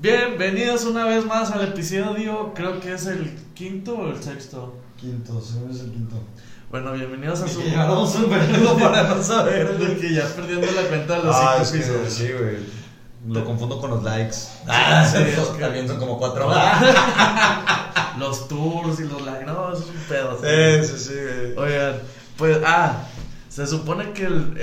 Bienvenidos una vez más al episodio, creo que es el quinto o el sexto. Quinto, según es el quinto. Bueno, bienvenidos a su. Y llevamos un verbo para no saber. De que ya perdiendo la cuenta de los Ah, cinco es que sí, güey. Lo confundo con los likes. Ah, sí, es que- También son como cuatro. Los tours y los likes. No, eso es un pedo. Sí, sí, sí, güey. Oigan, pues, ah, se supone que el,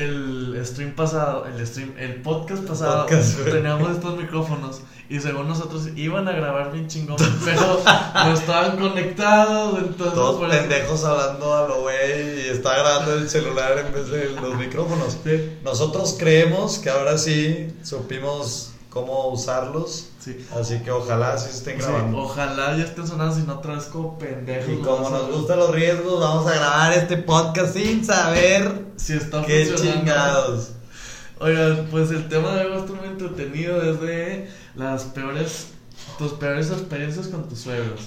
el stream pasado, el stream, el podcast pasado, Podcast, teníamos estos micrófonos y según nosotros iban a grabar bien chingón, pero no estaban conectados, entonces Todos eso- pendejos hablando a lo güey y está grabando el celular en vez de los micrófonos. Nosotros creemos que ahora sí supimos cómo usarlos. sí. Así que ojalá sí estén Sí, grabando. ojalá ya estén sonando, si no otra vez como pendejos. Y como nos gustan los riesgos, vamos a grabar este podcast sin saber Si está qué chingados. Oigan, pues el tema de hoy va a estar muy entretenido desde las peores, tus peores experiencias con tus suegros.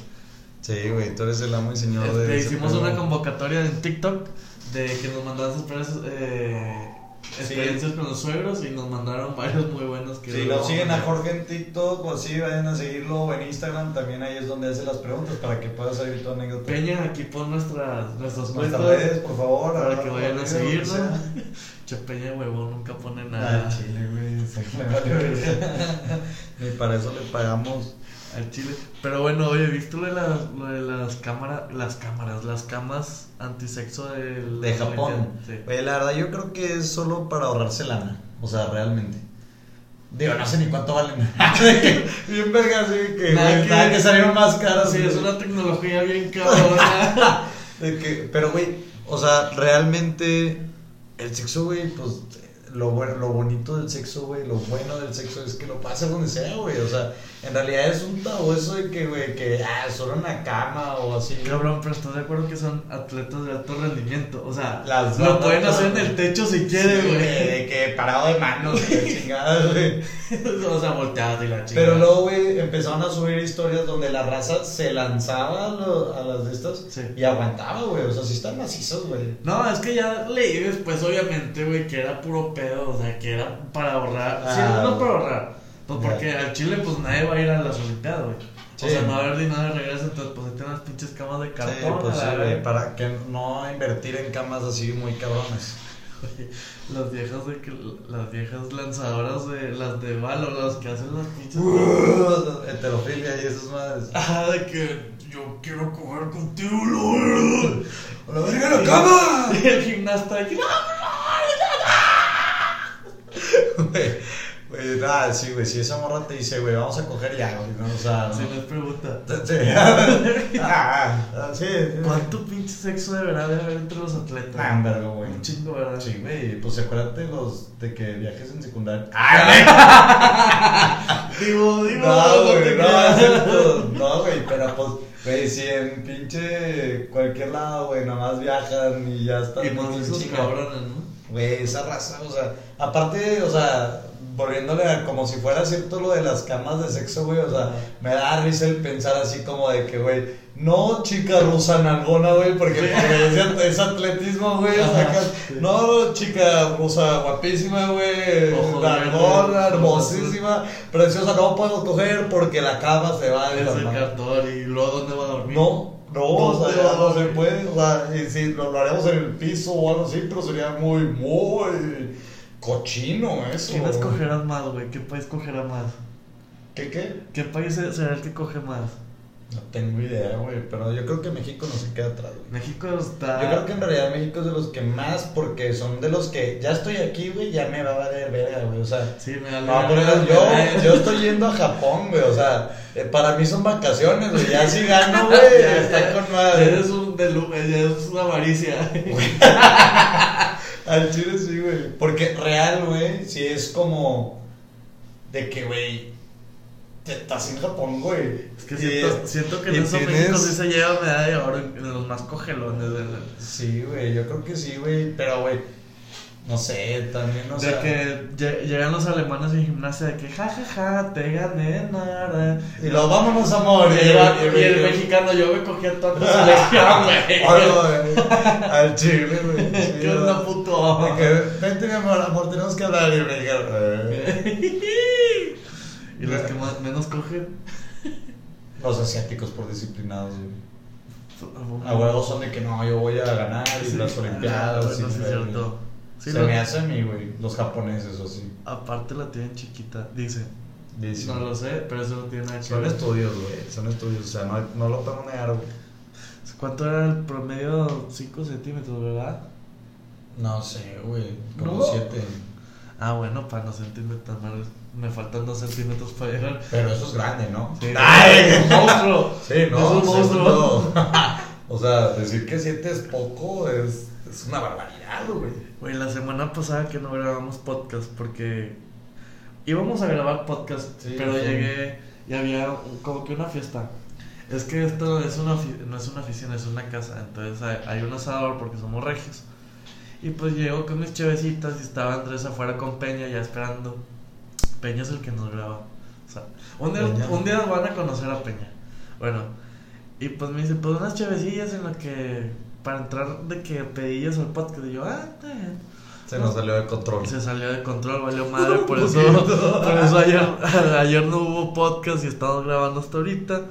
Sí, güey, tú eres el amo y señor Este, de hicimos una convocatoria en TikTok de que nos mandaran sus peores eh, experiencias con los suegros y nos mandaron varios muy buenos. Que Si luego no siguen a Jorge en TikTok o así, vayan a seguirlo o en Instagram, también ahí es donde hace las preguntas para que pueda salir tu anécdota. Peña, aquí pon nuestras, nuestras redes, por favor. para ahora que vayan a olviden, seguirnos. o sea. Che, Peña, huevón, nunca pone Ah, nada. chile, güey, se me vale verga. Ni para eso le pagamos. Al chile. Pero bueno, oye, ¿viste lo de las, lo de las cámaras, las cámaras, las camas antisexo del- De Japón. Sí. Oye, la verdad, yo creo que es solo para ahorrarse lana. O sea, realmente. Digo, no sé ni cuánto valen. Bien verga, así que, Nada que- nada que salieron más caras. Sí, es una tecnología bien cabrona. De que, pero, güey, o sea, realmente el sexo, güey, pues lo bueno, lo bonito del sexo, güey, lo bueno del sexo es que lo pasa donde sea, güey. O sea, en realidad es un tabú eso de que, güey, que, ah, solo en la cama o así. Cabrón, pero estás de acuerdo que son atletas de alto rendimiento. O sea, Las lo pueden hacer en el techo si Sí, quieren, güey, güey. de que parado de manos, chingadas, güey. o sea, volteadas y la chingada. Pero luego, güey, empezaron a subir historias donde la raza se lanzaba a, lo- a las de estas Sí. y aguantaba, güey. O sea, sí están macizos, güey. No, es que ya leí después, obviamente, güey, que era puro pedo, o sea, que era para ahorrar. Sí, Ah. no para ahorrar. Pues porque al Chile, pues nadie va a ir a las Olimpiadas, güey. Sí. O sea, no va a haber dinero de regreso, entonces, pues ahí tienen las pinches camas de Sí, cartón. pues sí, güey, verga. para que no invertir en camas así muy cabrones. Oye, Las viejas de que las viejas lanzadoras de las de balo, las que hacen las pinches. Heterofilia y esas madres. Ah, de que yo quiero coger contigo, lo ¡A la verga la cama! Y el gimnasta de que no, Güey, güey, nada, sí, güey, si esa morra te dice, güey, vamos a coger ya, güey, no, o sea, Si no. no es pregunta. Sí. Ah, ah, sí, sí. ¿Cuánto pinche sexo deberá de haber entre los atletas? En verga, güey. Un chingo, ¿verdad? Sí, güey, pues acuérdate los de que viajes en secundaria. Digo, digo, No, güey, no, no, güey, pero pues, güey, si en pinche cualquier lado, güey, nomás viajan y ya están. Y más en esos cabrones, ¿no? Güey, esa raza, o sea, aparte, o sea, volviéndole a como si fuera cierto lo de las camas de sexo, güey, o sea, me da risa el pensar así como de que, güey, no chica rusa nalgona, güey, porque, es, es atletismo, güey, no chica rusa guapísima, güey, nalgona, hermosísima, preciosa, no puedo coger porque la cama se va a Es el cartón y luego ¿dónde va a dormir? No, no, o ¿Dónde sea, ya no se dormir? puede, o sea, y si lo, lo haremos en el piso o algo así, pero sería muy, muy cochino eso. ¿Quién escogerás más, güey? ¿Qué país cogerá más? ¿Qué, qué? ¿Qué país será el que coge más? No tengo idea, güey, pero yo creo que México no se queda atrás, güey. México está... Yo creo que en realidad México es de los que más, porque son de los que ya estoy aquí, güey, ya me va a valer verga, güey, o sea. Sí, me da No, pero yo, yo estoy yendo a Japón, güey, o sea, eh, para mí son vacaciones, güey, ya si gano, güey, Ya, está con madre. Eres un de lu- ya es una avaricia. Al chile sí, güey. Porque real, güey, sí es como de que, güey, te estás en Japón, güey. Es que Y siento, es- siento que y en eso tienes- México sí se lleva medalla de oro en, en los más cogelones. De, Sí, güey, yo creo que sí, güey. Pero, güey, no sé, también, no de sé. que lle- llegan los alemanes en gimnasia de que ja ja ja te gané nada. Y lo vámonos, amor. Y, el- y el mexicano, yo me cogí a toda selección, güey. Güey. Al chile, güey. ¿Qué onda, güey. puto? De que, vente, mi amor, amor, tenemos que hablar. Y el mexicano, eh. Y los que más, menos cogen. Los asiáticos por disciplinados, güey. A huevos son de que no, yo voy a ganar y Sí, las olimpiadas. sí, la- es cierto. Sí, Se lo- me hace a mí, güey, los japoneses o así. Aparte la tienen chiquita, dice. Dicen. No lo sé, pero eso no tiene nada que Son estudios, güey, son estudios, o sea, no, no lo puedo negar, güey. ¿Cuánto era el promedio? 5 centímetros, ¿verdad? No sé, güey, como No. siete. Ah, bueno, para no sentirme tan mal, me faltan 2 centímetros para llegar. Pero eso es grande, ¿no? Sí, ¡Ay! es un monstruo. Sí, Es no, un monstruo. o sea, decir que siete es poco es, es una barbaridad, güey. Güey, la semana pasada que no grabamos podcast porque íbamos a grabar podcast, Sí, pero sí. llegué y había como que una fiesta. Es que esto es una no es una oficina, es una casa, entonces hay, hay un asador porque somos regios. Y pues llego con mis chevecitas y estaba Andrés afuera con Peña ya esperando. Peña es el que nos graba. O sea, un día, Peña. un día van a conocer a Peña. Bueno, y pues me dice, pues unas chevecillas en lo que para entrar de que pedillas al podcast. Y yo, ah. Se nos salió de control. Se salió de control, valió madre, por eso, por eso ayer, ayer no hubo podcast y estamos grabando hasta ahorita.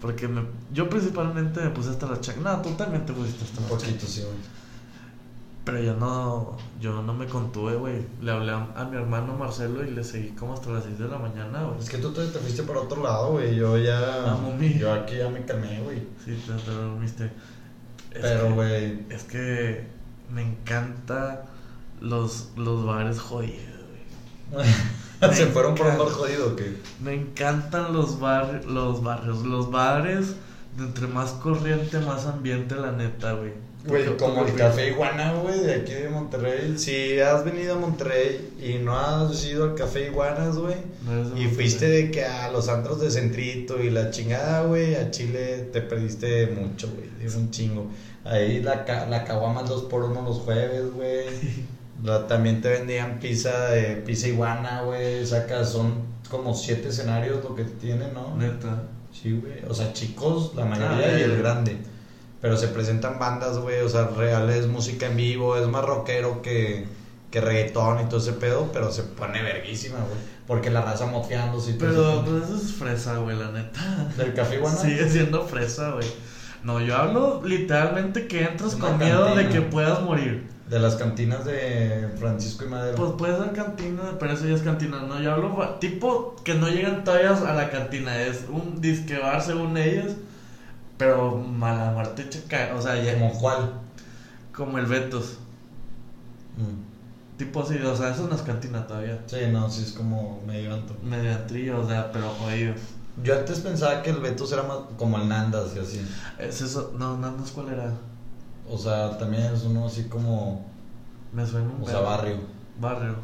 Porque me, yo principalmente me puse hasta la chaca. No, tú también te pusiste hasta Un la poquito, sí, güey. Pero yo no, yo no me contuve, güey. Le hablé a, a mi hermano Marcelo y le seguí como hasta las 6 de la mañana, güey. Es que tú te, te fuiste para otro lado, güey. Yo ya. Ah. Yo aquí ya me calmé, güey. Sí, te, te dormiste. Pero, güey. Es que me encanta los, los bares jodidos, güey. Se Me fueron por un bar jodido, que Me encantan los, bar, los barrios, los bares de entre más corriente, más ambiente, la neta, güey. Güey, como el Café Iguana, güey, de aquí de Monterrey. Si has venido a Monterrey y no has ido al Café Iguanas, güey, No y fuiste de que a los antros de Centrito y la chingada, güey, a Chile te perdiste mucho, güey, es un chingo. Ahí la, la caguama al 2 por 1 los jueves, güey. También te vendían pizza de pizza iguana, güey. Sacas, son como siete escenarios lo que tienen, ¿no? Neta. Sí, güey. O sea, chicos, la mayoría Ah, y el ya. grande. Pero se presentan bandas, güey. O sea, real es música en vivo. Es más rockero que, que reggaetón y todo ese pedo. Pero se pone verguísima, güey. Porque la raza moteándose y todo Pero ese pedo. pues eso es fresa, güey, la neta. ¿Del Café Iguana? Sigue siendo fresa, güey. No, yo hablo literalmente que entras Una con miedo de que puedas morir. De las cantinas de Francisco y Madero. Pues puede ser cantina, pero eso ya es cantina. No, yo hablo tipo que no llegan todavía a la cantina. Es un disque bar según ellos. Pero mala muerte checa. O sea, ya ¿Como cuál? como el Betos. Mm. Tipo así, o sea, eso no es cantina todavía. Sí, no, sí es como medio antro. Mediantrillo, o sea, pero jodido. Yo antes pensaba que el Betos era más como el Nandas y así. Es eso, no, es cuál era. O sea, también es uno así como. Me suena un O sea, barrio. Barrio.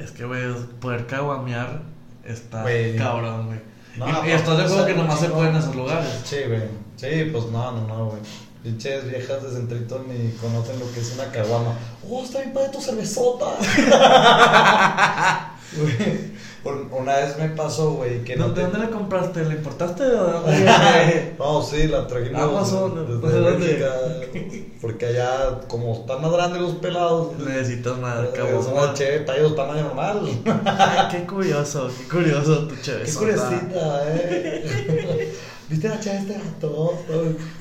Es que, güey, poder caguamear está cabrón, güey. No, y, y aparte estás de acuerdo que nomás se chingón. puede en esos lugares. Sí, güey. Sí, pues no, no, no, güey. Pinches viejas de Centrito ni conocen lo que es una caguama. ¡Oh, está bien padre tu cervezota! Una vez me pasó, güey, que no ¿Dónde, te... ¿Dónde la compraste? ¿La importaste o de dónde? No, sí, la trajimos Amazon, desde ¿de dónde? Bélgica, Porque allá, como están más grandes los pelados, Necesitas más es caguama. una chévere, tallos tamaño normal. Ay, qué curioso, qué curioso tu chévere. Qué curiosita, eh. ¿Viste la chava este gato?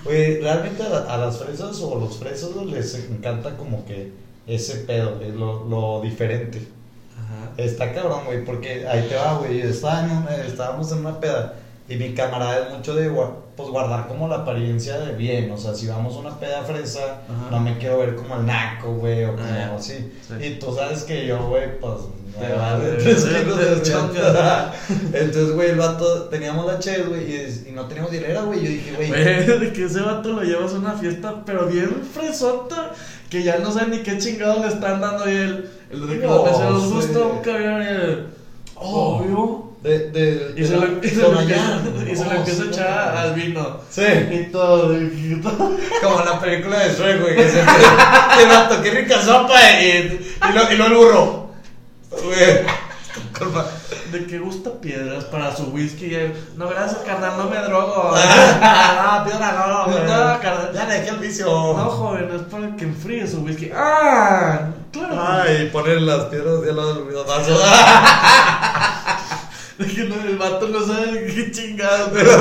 Güey, realmente a, a las fresas o los fresos les encanta como que ese pedo, güey, lo, lo diferente. Ajá. Está cabrón, güey, porque ahí te va, güey. eh, estábamos en una peda y mi camarada es mucho de pues, guardar como la apariencia de bien. O sea, si vamos a una peda fresa, Ajá. no me quiero ver como el naco, güey, o como Ah, así. Sí. Y tú sabes que yo, güey, pues. Te me vale, vale tres kilos de. Entonces, güey, el vato, teníamos la chez, güey, y, y no teníamos dinero, güey. Yo dije, güey. Güey, de que ese vato lo llevas a una fiesta, pero bien fresota, que ya no sé ni qué chingados le están dando y el, el de que No, los meseros gusta un cabrón y el, obvio. De, de, Y de se la- lo, y se lo empieza, y se lo Oh, empieza a echar al vino. Sí. Y todo, y todo. Como en la película de Shrek, güey, que se vato, qué rica sopa y, y, lo, y lo el burro. Güey. De que gusta piedras para su whisky. No, gracias, carnal, no me drogo. no, piedra no, no, carnal. Ya le dejé el vicio. No, joven, es para que enfríe su whisky. ¡Ah! Claro. Ay, poner las piedras de lado del vaso. De que no, el vato no sabe qué chingado, pero,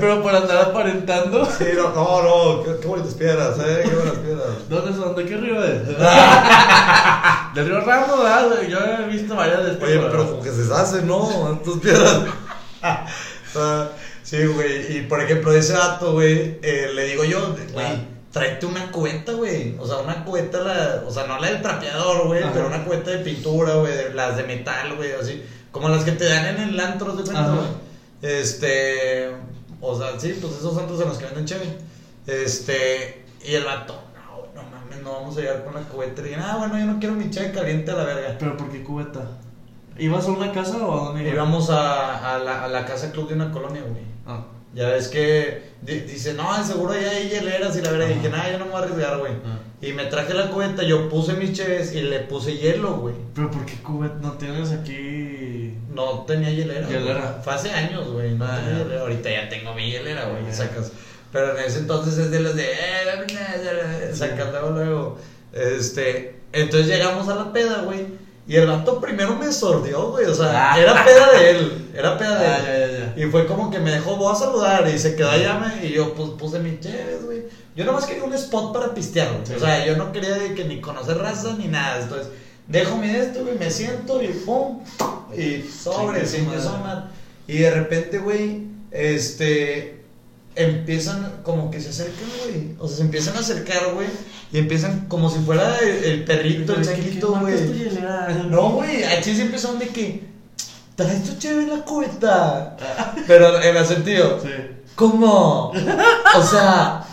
pero por andar aparentando. Sí, no, no, no, qué, qué bonitas piedras, eh, qué buenas piedras. ¿Dónde son? ¿De qué río es? Del río Ramos, ¿verdad? Yo he visto varias de este Oye, pero como que se deshace, ¿no? Tus piedras. Sí, güey. Y por ejemplo, ese vato, güey, eh, le digo yo, güey, Ah. tráete una cubeta, güey. O sea, una cubeta, la, o sea, no la del trapeador, güey, pero una cubeta de pintura, güey, las de metal, güey, así. Como las que te dan en el antro, ¿te cuenta, güey? Este, o sea, sí, pues esos antros en los que venden chévere. Este, y el vato, no, no mames, no vamos a llegar con la cubeta. Y ah, bueno, yo no quiero mi cheve caliente a la verga. ¿Pero por qué cubeta? ¿Ibas a una casa o a dónde ibas? Íbamos a, a, la, a la casa club de una colonia, güey. Ah, Ya ves que di- dice, no, de seguro ya hay hieleras y la verdad. Y dije, nada, yo no me voy a arriesgar, güey. ah. Y me traje la cubeta, yo puse mis cheves y le puse hielo, güey. ¿Pero por qué cubeta? ¿No tienes aquí...? No tenía hielera. güey. Hielera. Fue hace años, güey. No Ah, tenía ya. hielera. Ahorita ya tengo mi hielera, güey. Ah, ya. Sacas. Pero en ese entonces es de las de, eh, dame una", sacas luego, luego. Este, entonces llegamos a la peda, güey. Y el vato primero me sordió, güey. O sea, Ah. era peda de él. Era peda de Ah, él. Y fue como que me dejó, voy a saludar. Y se quedó allá y yo pues, puse mi chéves, güey. Yo nomás quería un spot para pistear. Sí. O sea, yo no quería de que ni conocer raza ni nada. Entonces, dejo mi de esto, güey, me siento y pum. Y sobre, man. Y de repente, güey, este. Empiezan como que se acercan, güey. O sea, se empiezan a acercar, güey. Y empiezan como si fuera el, el perrito, el ¿Qué- qué changuito, marca es tu güey. No, güey, aquí sí empezaron de que. Traes tu chévere en la cubeta. Pero en el sentido, Sí. ¿cómo? O sea,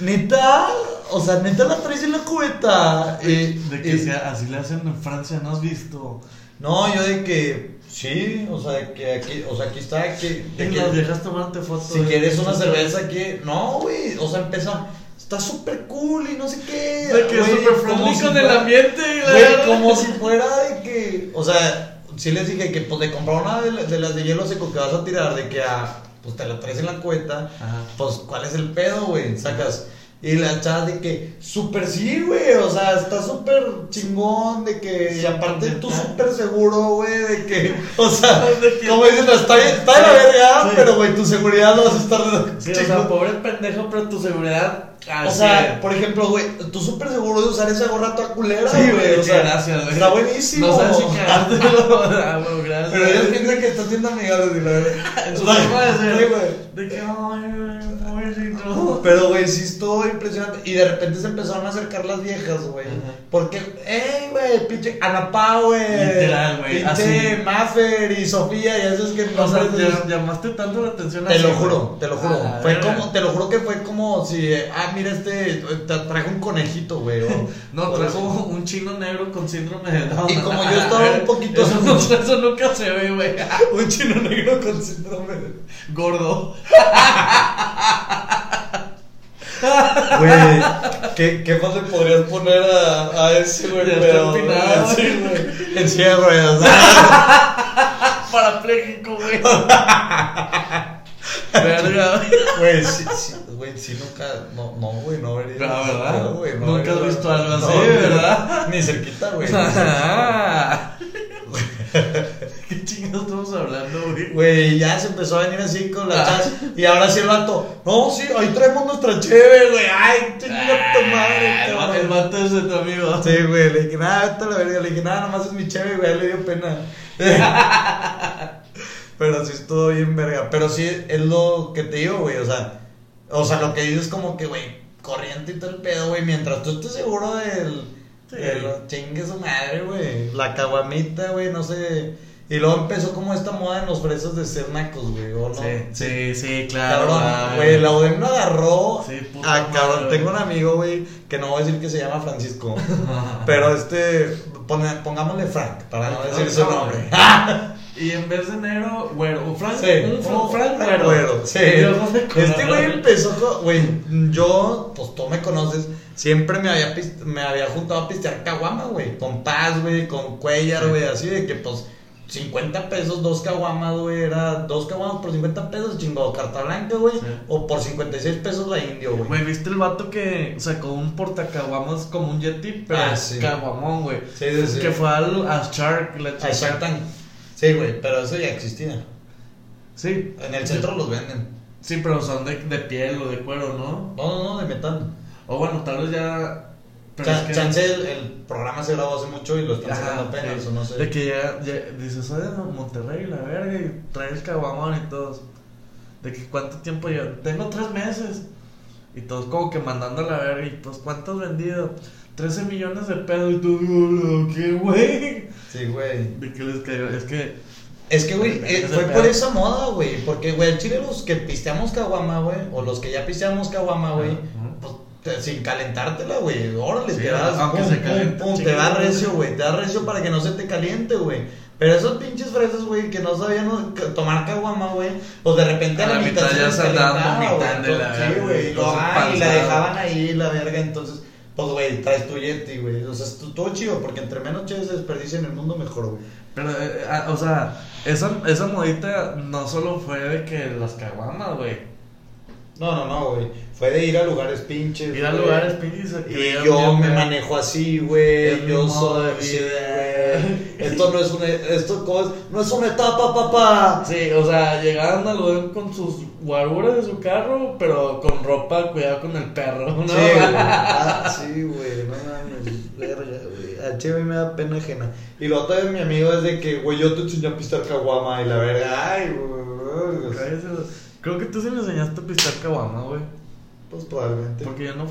neta. O sea, neta la traes en la cubeta. De que sea, así le hacen en Francia, ¿no has visto? No, yo de que. Sí, o sea, de que aquí. O sea, aquí está. Que, de que- viejas tomarte fotos. si quieres una cerveza aquí. No, güey. O sea, empezaron. Está súper cool y no sé qué. De que es súper friendly con el ambiente. Güey, como si fuera de que. O sea, sí les dije que pues de comprar una de, de las de hielo seco que vas a tirar, de que ah, pues te la traes en la cuenta, Ajá. pues cuál es el pedo, güey, sacas. Y la chavas de que, súper sí, güey, o sea, está súper chingón, de que, y aparte tú Súper seguro, güey, de que, o sea, como dicen, está, está de la verga, sí. pero, güey, tu seguridad lo vas a estar Sí, o sea, pobre pendejo, pero tu seguridad. O sea, por ejemplo, güey, tú súper seguro de usar esa gorra toda culera, Sí, güey. güey, o sea, gracias, güey. Está buenísimo. No sabes si cagártelo. Ah, bueno, gracias. Pero ellos piensan que estás siendo amigable, y la verdad. En su O sea, forma de ser. güey. De que, ay, pobrecito. Pero, güey, sí estuvo impresionante. Y de repente se empezaron a acercar las viejas, güey. Porque, ey, güey, pinche Anapá, güey. Literal, güey, Pinche. Maffer y Sofía, y eso es que O sea, ya- llamaste tanto la atención Te lo güey. juro, te lo juro. Ah, fue como, te lo juro que fue como si, eh, ah, mira este, te trajo un conejito, güey. o- No, trajo un chino negro con síndrome de Down. Y como yo estaba un poquito- Eso, no- eso nunca se ve, güey. un chino negro con síndrome. de- Gordo. Güey, ¿qué, ¿qué más le podrías poner a, a ese, güey? Pero, sí, güey. En silla. Parapléjico, güey. Verga. Güey, sí, sí, güey, sí, nunca, no, no, güey, no vería. Ah, ¿verdad? No, güey, no Nunca has visto algo así, No, ¿verdad? Ni cerquita, güey. Ah. ¿Qué chingados estamos hablando, güey? Güey, ya se empezó a venir así con la Ah. chas. Y ahora sí el vato. No, sí, ahí traemos nuestra chévere, güey. Ay, chinga tu madre, Ah, el va- cabrón. El vato es de tu amigo. Sí, güey, le dije, nada, vete a la verga. Le dije, nada, nomás es mi chévere, güey. Le dio pena. Pero sí estuvo bien verga. Pero sí, es lo que te digo, güey. O sea, o sea, lo que dices es como que, güey, corriente y todo el pedo, güey. Mientras tú estés seguro del. Sí. del chingue su madre, güey. La caguamita, güey, no sé. Y luego empezó como esta moda en los fresas de ser nacos, güey. ¿o no? Sí, sí, sí, claro. Cabrón, güey, la UDEM lo agarró. Sí, puta Ah, cabrón, madre, tengo un amigo, güey, que no voy a decir que se llama Francisco. pero este, pone- pongámosle Frank, para no decir su nombre. Y en vez de negro, güero. Un Frank, Sí, un Fra- un Frank Frank güero. Sí. Este güey empezó con, güey, yo, pues tú me conoces, siempre me había, me había juntado a pistear caguama, güey, con Paz, güey, con Cuellar, Sí. güey, así de que, pues, 50 pesos, dos caguamas, güey, era dos caguamas por 50 pesos, chingado, carta blanca, güey, Sí. o por 56 pesos la indio, güey. Güey, ¿viste el vato que sacó un portacaguamas como un Yeti? Pero Ah, caguamón, güey. Sí, sí, sí. Que fue al, a Shark, la A chica. Shark Tank. Sí, güey, pero eso ya existía. Sí. En el centro los venden. Sí, pero son de, de piel o de cuero, ¿no? No, no, no, de metal. O bueno, tal vez ya. Pero Cha- es que- Chance el, el programa se grabó hace mucho y lo están sacando apenas, o no sé. De que ya, ya dices, soy de Monterrey, la verga, y trae el caguamón y todos. De que cuánto tiempo lleva. Tengo tres meses. Y todos como que mandando a la verga. Y pues, ¿cuánto has vendido? 13 millones de pesos. Y tú, "Hola, ¿qué, güey? Sí, güey. De que les cayó. Es que. Es que, güey, eh, fue por esa moda, güey. Porque, güey, el chile los que pisteamos caguama, güey, o los que ya pisteamos caguama, güey, pues te- sin calentártela, güey. Órale, Sí, te das, aunque pum, se pum, caliente pum, te da recio, güey. Te da recio para que no se te caliente, güey. Pero esos pinches fresas, güey, que no sabían tomar caguama, güey, pues de repente a la, mitad, se ya les se andaban calentaba, güey. Sí, güey. y la dejaban ahí, la verga, entonces... Pues, güey, traes tu Yeti, güey. O sea, estuvo chido, porque entre menos chéves se desperdicia en el mundo, mejor, güey. Pero, eh, ah, o sea, esa, esa modita no solo fue de que las caguamas, güey. No, no, no, güey. Fue de ir a lugares pinches. Ir a güey. lugares pinches y yo me manejo así, güey. Yo soy. sí, güey. Esto no es una. Esto ¿cómo es? no es una etapa, papá. Sí, o sea, llegaban al lugar con sus guaruras de su carro, pero con ropa, cuidado con el perro, ¿no? Sí, güey. Ah, sí, güey. No mames. Verga, güey. A Cheve me da pena ajena. Y lo otro de mi amigo es de que, güey, yo te enseñé a pistar caguama y la verga. Ay, güey. Cállese. Creo que tú sí me enseñaste a pistar caguama, güey. Pues probablemente. Porque yo no,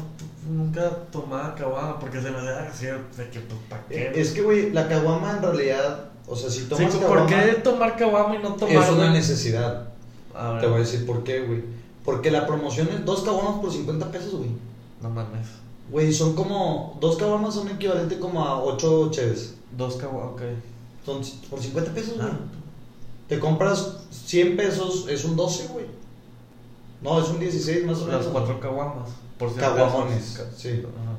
nunca tomaba caguama, porque se me hacía así, de que, pues, ¿para qué? Es que, güey, la caguama en realidad. O sea, si Sí, tomas ¿Por caguama. qué tomar caguama y no tomar Es una necesidad. A ver, Te voy a decir por qué, güey. Porque la promoción es dos caguamas por 50 pesos, güey. No mames. Güey, son como. Dos caguamas son equivalente como a 8 cheves. Dos caguamas, ok. Son por 50 pesos, güey. Ah, Te compras 100 pesos, es un 12, güey. No, es un 16 más o menos. las cuatro caguamas. Por Caguamones, sí. Ajá.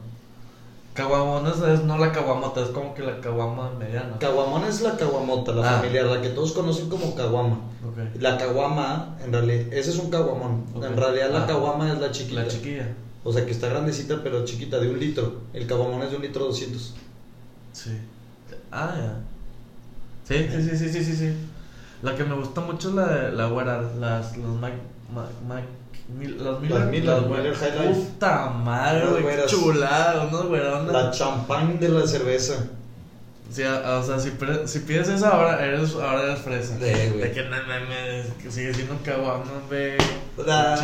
Caguamones es no la caguamota, es como que la caguama mediana. Caguamón es la caguamota, la Ah. familiar, la que todos conocen como caguama. La caguama, en realidad, ese es un caguamón. En realidad, la Ah. caguama es la chiquita. La chiquilla. O sea, que está grandecita, pero chiquita, de un litro. El caguamón es de un litro 200. Sí. Ah, ya. Sí, sí, sí, sí, sí, sí, sí. La que me gusta mucho es la de la güera, las, los Mac, Mac, Mac, Mil- las Miller, Las Miller, güeras. Miller High Life. Puta madre, Unas güey, qué güeras. chulada, unos güerones. La champán de la cerveza. Sí, a- o sea, si, pre- si pides esa ahora eres, ahora eres fresa. Sí. De que no mames, que sigue siendo caguama, güey. No, no,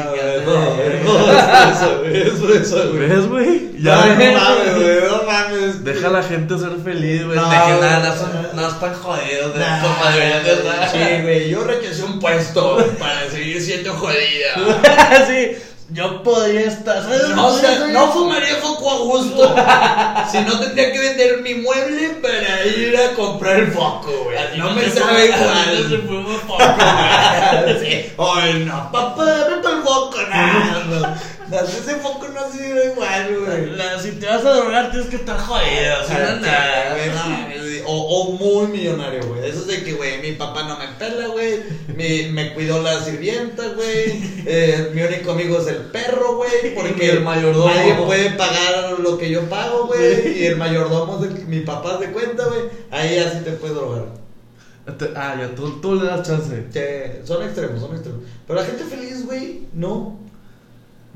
es fresa, güey, es fresa, güey. Ya, no mames, güey, no mames. Deja a la gente ser feliz, güey. No, de que nada, no, son, no están jodidos, de Nah, como deberían de estar. Sí, güey, yo rechacé un puesto para seguir siendo jodida. sí, yo podría estar. No, o sea, no fumaría foco a gusto. Si no tendría que vender mi mueble para ir a comprar el foco, güey. No me se sabe No se igual. fue poco, güey. Sí. Ay, no, papá, dame el foco, no. Ese foco no sirve igual, güey. La- Si te vas a drogar, tienes que estar jodido. Nada. güey, no güey. O, o muy millonario, güey. Eso es de que, güey, mi papá no me pela, güey. Mi, me cuidó la sirvienta, güey. Eh, mi único amigo es el perro, güey. Porque el mayordomo. nadie puede pagar lo que yo pago, güey. Y el mayordomo es de mi papá de cuenta, güey. Ahí así te puedes drogar. Te- Ah, ya, tú, tú le das chance. Que son extremos, son extremos. Pero la gente feliz, güey, no.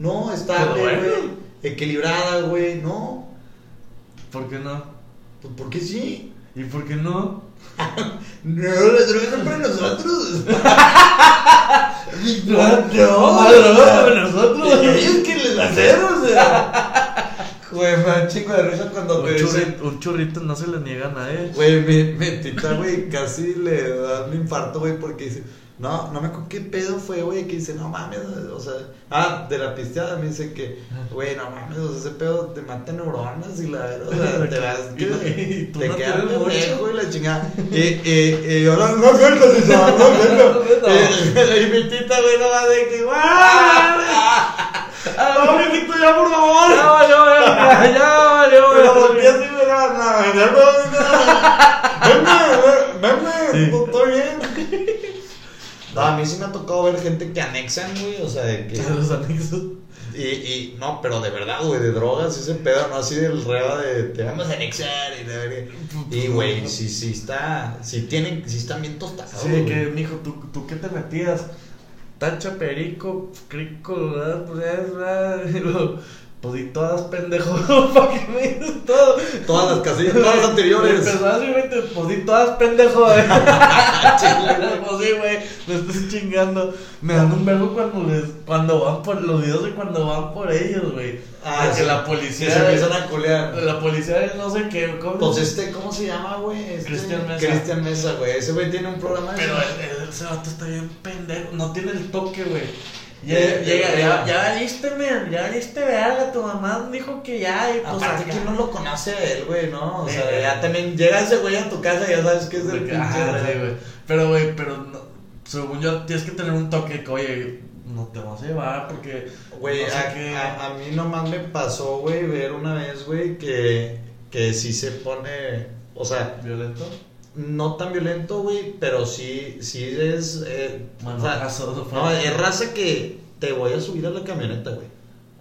No, estable, güey. Equilibrada, güey, no. ¿Por qué no? Pues porque sí. ¿Y por qué no? No, las drogas son para nosotros. No, no, no, nosotros. Y ellos que les hacemos, o sea. Güey, me da un chingo de risa cuando Un dicen. churrito, un churrito no se le niega a nadie. Güey, mi, mi tita, güey, casi le da un infarto, güey, porque dice, no, no me acuerdo qué pedo fue, güey, que dice, no mames, o sea, ah, de la pisteada me dice que, güey, no mames, o sea, ese pedo te mata neuronas y la verdad, o sea, te vas, no- y tú te no quedas pendejo y la chingada. Y, y, y yo, no, no suelto, César, no suelto. Y, mi tita, güey, no va de que, ¡guau! ¡No, mijito, ya, por favor! Ya valió, verga, ya valió, Pero volví así, mira, no, ya no, Venme, venme, Sí. estoy bien. No, a mí sí me ha tocado ver gente que anexan, güey, o sea, de que... Los anexos. Y, y, no, pero de verdad, güey, de drogas, ese pedo, no así del reba de te vamos a anexar y verga. Y, güey, sí, sí está, sí tienen, sí están bien tostados. Sí, que, mijo, ¿tú, ¿tú qué te metías? Tacha, perico, crico, ¿verdad? Pues ya Y Pues di todas, pendejo, ¿para qué me dices todo? Todas las casillas, todas las anteriores. Así, güey, te- pues di todas, pendejo. Pues sí, güey, me estoy chingando. Me dan un verbo cuando les, cuando van por, los videos de cuando van por ellos, güey. Ah, que sí. la Que policía... se empiezan a culear. La policía no sé qué, ¿cómo? Pues este, ¿cómo se llama, güey? Este, Cristian Mesa. Cristian Mesa, güey. Ese güey tiene un programa de Pero ese vato está bien pendejo, no tiene el toque, güey. Eh, Llega, llega, eh, ya, ya valiste, man, ya valiste, verga, tu mamá dijo que ya, y pues Aparte acá. que no lo conoce a él, güey, ¿no? O sea, Eh, ya también llega ese güey a tu casa y ya sabes que es el que, pinche. güey. Pero, güey, pero no- según yo, tienes que tener un toque que, oye, no te vas a llevar porque. Güey, no sé a, qué. a- a mí nomás me pasó, güey, ver una vez, güey, que, que sí se pone, o sea, ¿Violento? No tan violento, güey, pero sí, sí es, eh, Bueno, o sea, caso, no, es raza que te voy a subir a la camioneta, güey.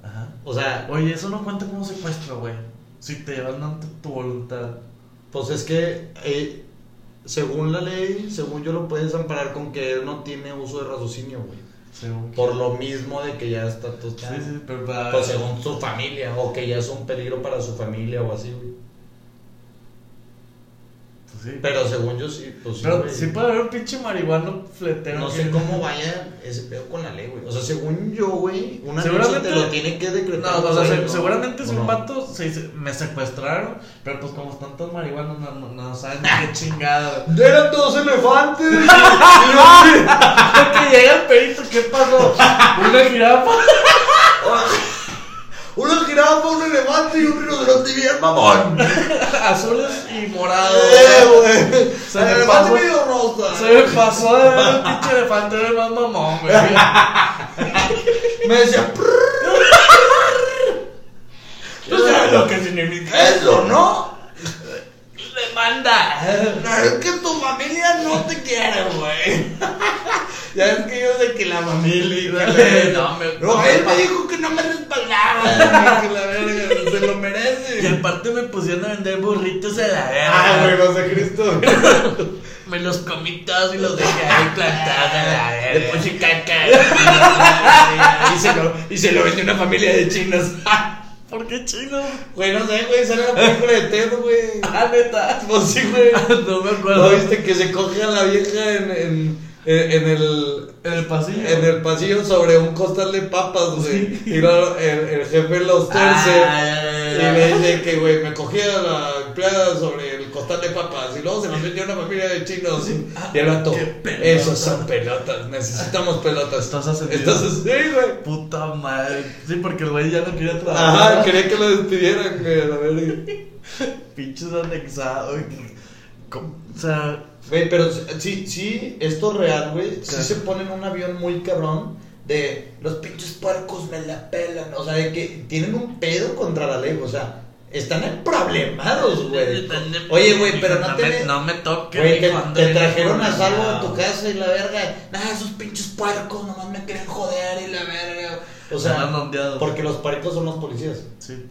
Ajá. O sea, Oye, eso no cuenta como secuestro, güey. Si te llevan ante tu voluntad. pues es que, eh, según la ley, según yo lo puedes amparar con que él no tiene uso de raciocinio, güey. Según Por lo mismo de que ya está tostado. Sí, sí, pero para. Pues según su familia, o que ya es un peligro para su familia o así, güey. Sí. Pero según yo sí, pues sí, Pero güey. sí puede haber un pinche marihuano fletero. No que- sé cómo vaya ese pedo con la ley, güey. O sea, según yo, güey, una Seguramente- te lo tiene que decretar. No, o sea, güey, se- seguramente es ¿O un no? vato, se, se- me secuestraron, pero pues como están todos marihuanos, no, no, no saben ni qué chingada. ¡Eran dos elefantes! que llega el perito, ¿qué pasó? Una jirafa. una jirafa, un elefante y un rinoceronte bien mamón. Azules y morados. ¡Eh, güey! Se me elefante pasó. medio rosa. Se me pasó de ver el pinche elefante, era el más mamón, güey. Me decía, ¿Tú sabes lo que significa? eso, ¿no? Demanda. Es que tu familia no te quiere, güey. ya es que yo sé que la familia. y que la- No, me- No, él me dijo que no me respaldaba. que la verga se lo Y merece. aparte me pusieron a vender burritos a la verga. Ah, güey, no sé Cristo. Me los comí todos y los dejé ahí plantados a la verga. Le puse caca. y, se lo, y se lo vendió una familia de chinos. ¿Por qué chino? Güey, no sé, güey, sale la película de Ted, güey. Ah, neta. Pues sí, güey. No me ¿No acuerdo. viste que se coge a la vieja en, en, en, en el En el pasillo. en el pasillo sobre un costal de papas, güey. Y luego el, el jefe los tuerce. Ah, y le dice que, güey, me cogí a la empleada sobre el costal de papas. Y luego se nos vendió una familia de chinos. Y el pelotas. esos son pelotas. Necesitamos pelotas. Estás ascendido. Estás así, güey. Puta madre. Sí, porque el güey ya no quería Ajá, trabajar. quería que lo despidieran, güey. A. Pinches anexados. O sea, Güey, pero sí, sí, esto es real, güey. Sí se pone en un avión muy cabrón de los pinches puercos me la pelan. O sea, de que tienen un pedo contra la ley, o sea, están problemados, güey. Oye, güey, pero no me, te. no me toques. Güey, te, trajeron a salvo a tu casa y la verga. Nah, esos pinches puercos nomás me quieren joder y la verga. O sea, porque los puercos son los policías. Sí.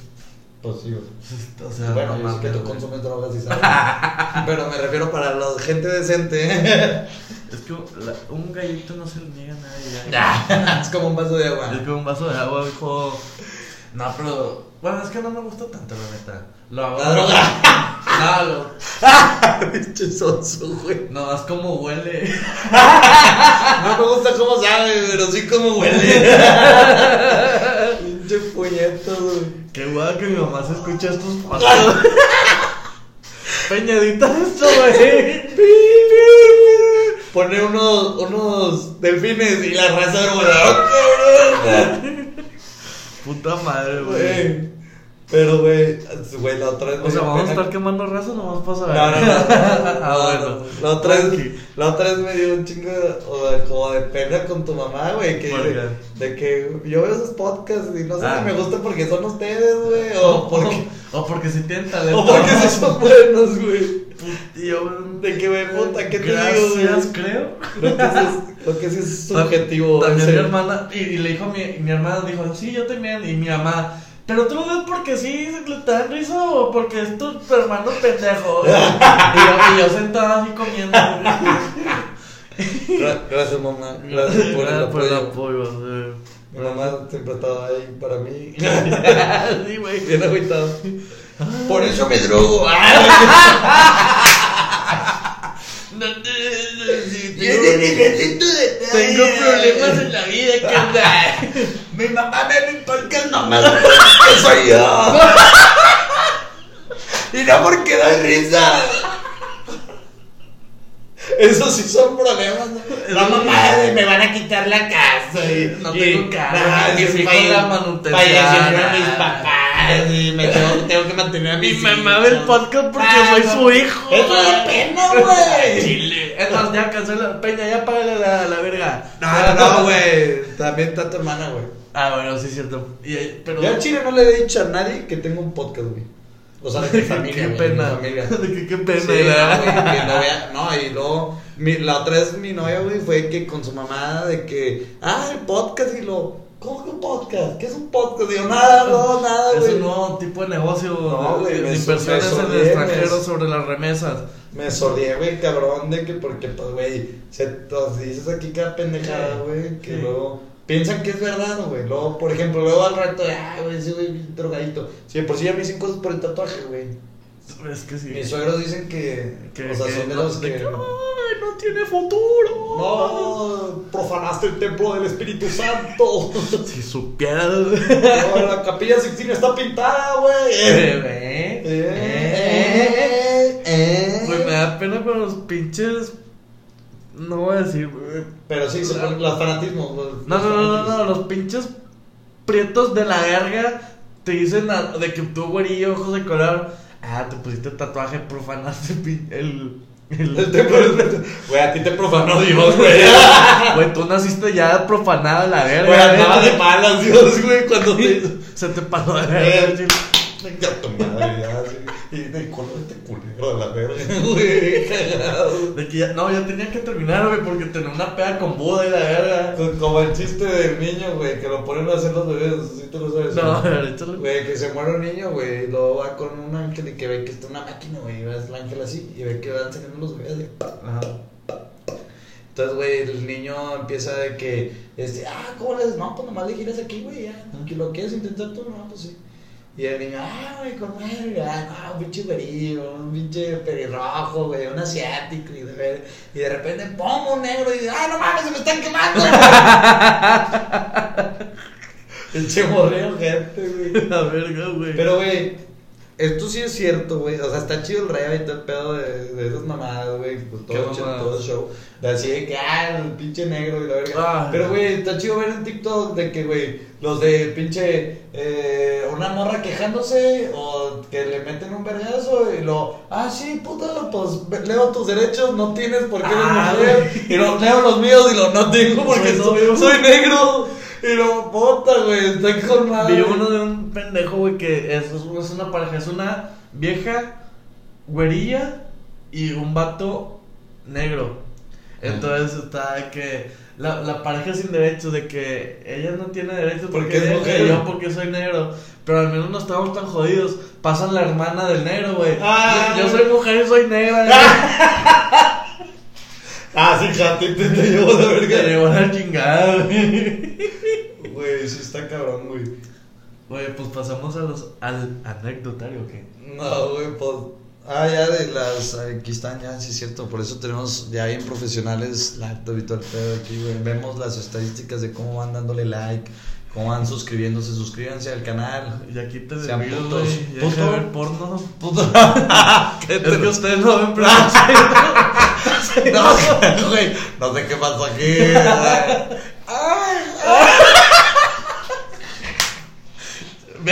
Pues sí. O sea, Bueno, no sé que tú consumes drogas y sabes. Pero me refiero para la gente decente. Es que la- un gallito no se le niega a nadie. es como un vaso de agua. Es como un vaso de agua, hijo. No, pero. Bueno, es que no me gusta tanto, la neta. Lo hago. La droga. No, lo- Pinche sonso, güey. no, es como huele. No me gusta cómo sabe, pero sí cómo huele. Pinche puñeto, güey. Qué guay que mi mamá se escucha estos pasos. Peñadita esto, güey. Pone unos, unos delfines y la raza de Puta madre, güey. Pero, güey, güey, la otra vez. O me sea, vamos a estar quemando raza nomás para saber. No, no, no. ah, No, bueno. no. La otra, vez, la otra vez me dio un chingo de, como de pena con tu mamá, güey. Que ¿Por de, de que yo veo esos podcasts y no sé Ah. si me gustan porque son ustedes, güey. O porque, O porque si tienen talento. o porque sí son buenos, güey. De que, güey, puta, ¿qué te digo, Gracias, güey? creo. Entonces, Porque sí es subjetivo. También ese- mi hermana, y, y le dijo a mi, mi hermana, dijo, sí, yo también, y mi mamá, pero tú lo ves porque sí le te dan risa o porque es tu hermano pendejo. y, yo, y yo sentado así comiendo. Gra- Gracias, mamá. Gracias por el Ah, por el apoyo. apoyo. Mi mamá siempre estaba ahí para mí. sí, güey. Bien agüitado. Por eso me drogo. No te- sí, tengo, problemas en la vida, ¿qué onda? Mi mamá ve mi podcast nomás porque soy yo. Y no porque doy risa. Esos sí son problemas. ¿no? Mamá me van a quitar la casa. Y, No y- tengo casa, ah, que falle- la manutención. Fallecieron mis papás. Y me tengo, tengo que mantener a Mi mis mamá ve el hijos. podcast porque Ah, soy no. su hijo. Eso da pena, güey. Chile. Es más, ya cancela. Peña, ya págale la, la verga. No, no, güey. También está tu hermana, güey. Ah, bueno, sí es cierto. Y, eh, pero. Yo en Chile no le he dicho a nadie que tenga un podcast, güey. O sea, de mi familia. qué pena. De mi familia. Qué pena. Sí, no, güey, que no vea- no, y luego, mi- la otra vez mi novia, güey, fue que con su mamá de que, ah, el podcast y lo, ¿cómo que un podcast? ¿Qué es un podcast? Digo, nada, no, nada, Es güey. un nuevo tipo de negocio No, güey, de, inversiones en el extranjero sobre las remesas. Me sordié, güey, cabrón, de que, porque, pues, güey, se dices aquí cada pendejada, güey, que sí. luego piensan que es verdad, güey. Luego, por ejemplo, luego al rato, ah, güey, ese güey, drogadito. Sí, por sí ya me dicen cosas por el tatuaje, güey. Es que sí. Mis suegros dicen que, que, o sea, que son de no, los que... que, "Ay, no tiene futuro. No, profanaste el templo del Espíritu Santo. Si supieras. No, la capilla Sixtina está pintada, güey. Eh, eh, Eh, eh. Güey, me da pena con los pinches. No voy a decir, güey. Pero sí, ponen los fanatismos. los- No, los no, no, no, los pinches prietos de la verga te dicen a- de que tú, güerillo, ojos de color. Ah, te pusiste tatuaje, profanaste el. El, El templo Güey, a ti te profanó Dios, güey. Güey, tú naciste ya profanado a la verga. Güey, andaba de malas, Dios, güey, cuando te. Se te pasó de verga. Ya tu madre, ya, sí. Y de color este culero de la verga, güey, cagado. De que ya, no, ya tenía que terminar, güey, porque tenía una peda con Buda y la verga. Co- Como el chiste del niño, güey, que lo ponen a hacer los bebés, ¿sí te lo sabes? No, güey? ahorita lo- Güey, que se muere un niño, güey, y luego va con un ángel y que ve que está una máquina, güey, y va el ángel así, y ve que van saliendo los bebés, de Ajá. Entonces, güey, el niño empieza de que, este, ah, ¿cómo le No, pues nomás le giras aquí, güey, ya, que lo quieres intentar tú, no, pues sí. Y el niño, ah, güey, con madre, ah, un pinche güerillo, un pinche pelirrojo, güey, un asiático, y de, y de repente, ¡pum! un negro, y ah, no mames, se me están quemando. Pinche morreo, gente, güey. La verga, güey. Pero, güey, esto sí es cierto, güey. O sea, está chido el rey y todo el pedo de, de esas mamadas, güey. Pues ¿Qué todo, el show. De así de que, ah, el pinche negro y la verga. Ah. Pero, güey, está chido ver en TikTok de que, güey, los de pinche. Eh, una morra quejándose o que le meten un vergazo y lo. Ah, sí, puta, pues leo tus derechos, no tienes por qué eres Ah, mujer. Y lo leo los míos y lo no tengo porque Soy soy, soy negro. Y lo, puta, güey, está con madre. Vi uno de un pendejo, güey, que es, es una pareja, es una vieja güerilla y un vato negro. Entonces está de que la, la pareja sin derechos, de que ella no tiene derechos Porque porque, es mujer. y yo porque soy negro. Pero al menos no estamos tan jodidos. Pasan la hermana del negro, güey. Ah. yo, yo soy mujer y soy negra. Ah, sí, jate, te, te llevo de güey. verga. Me llevó la chingada, güey. Güey, sí está cabrón, güey. Güey, pues pasamos a los, al anecdotario, ¿qué? No, güey, pues. Ah, ya de las. Aquí están, ya, sí es cierto. Por eso tenemos ya bien profesionales la habitual pedo aquí, güey. Vemos las estadísticas de cómo van dándole like, cómo van suscribiéndose. Suscríbanse al canal. Y aquí te Sean putos. Ya Puto. de ver porno. Puto. Es que ustedes no ven, pero No, güey, no sé qué pasó aquí. güey.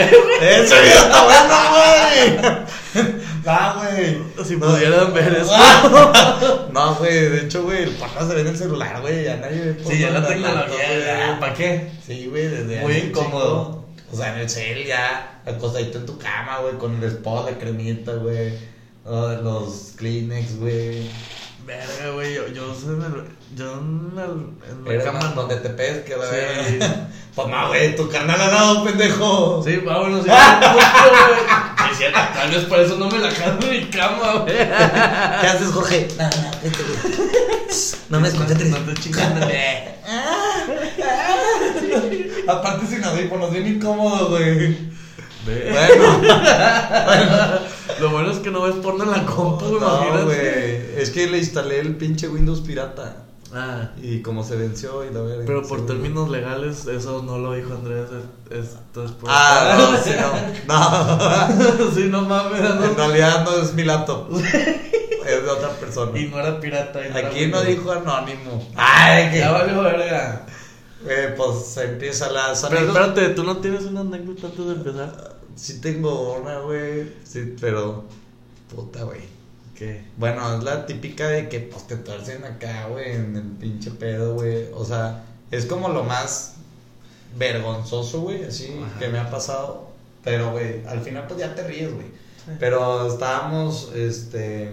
Ese video está bueno, güey. No, güey. si pudieran ver eso. No, güey, de hecho, güey, el paja se ve en el celular, güey, ya nadie ve Sí, ya la porno tecnología, ¿para qué? Sí, güey, desde Muy incómodo. O sea, en el cel ya, acostadito en tu cama, güey, con el spot, la cremita, güey. los Kleenex, güey. Verga, güey, yo, yo, soy en el, yo en, el, en la cama más no. donde te pesque, la Sí. verga. Pues no, güey, tu carnal al lado, pendejo. Sí, vámonos. güey. Sí, es cierto, tal vez por eso no me la jalo en mi cama, güey. ¿Qué haces, Jorge? No, no, vete, güey. No me escuchaste. No te chingas, güey. Aparte sin audífonos, bien incómodo, güey. Ve. Bueno, Lo bueno es que no ves porno en la compu, no, imagínate. Es que le instalé el pinche Windows pirata. Ah, Y como se venció y la verga. pero por términos legales, eso no lo dijo Andrés. es- Esto es por. Ah, no, sí, no. No. sí, no mames. En realidad no es mi laptop. Es de otra persona. Y no era pirata. y no era Aquí no dijo anónimo. Ay, que. Ya valió verga. Eh, pues se empieza la Pero espérate, ¿tú no tienes una anécdota antes de empezar? Sí tengo una, güey. Sí, pero. Puta, güey. ¿Qué? Bueno, es la típica de que pues te tuercen acá, güey, en el pinche pedo, güey. O sea, es como lo más vergonzoso, güey, así Ajá. que me ha pasado. Pero, güey, al final pues ya te ríes, güey. Sí. Pero estábamos, este,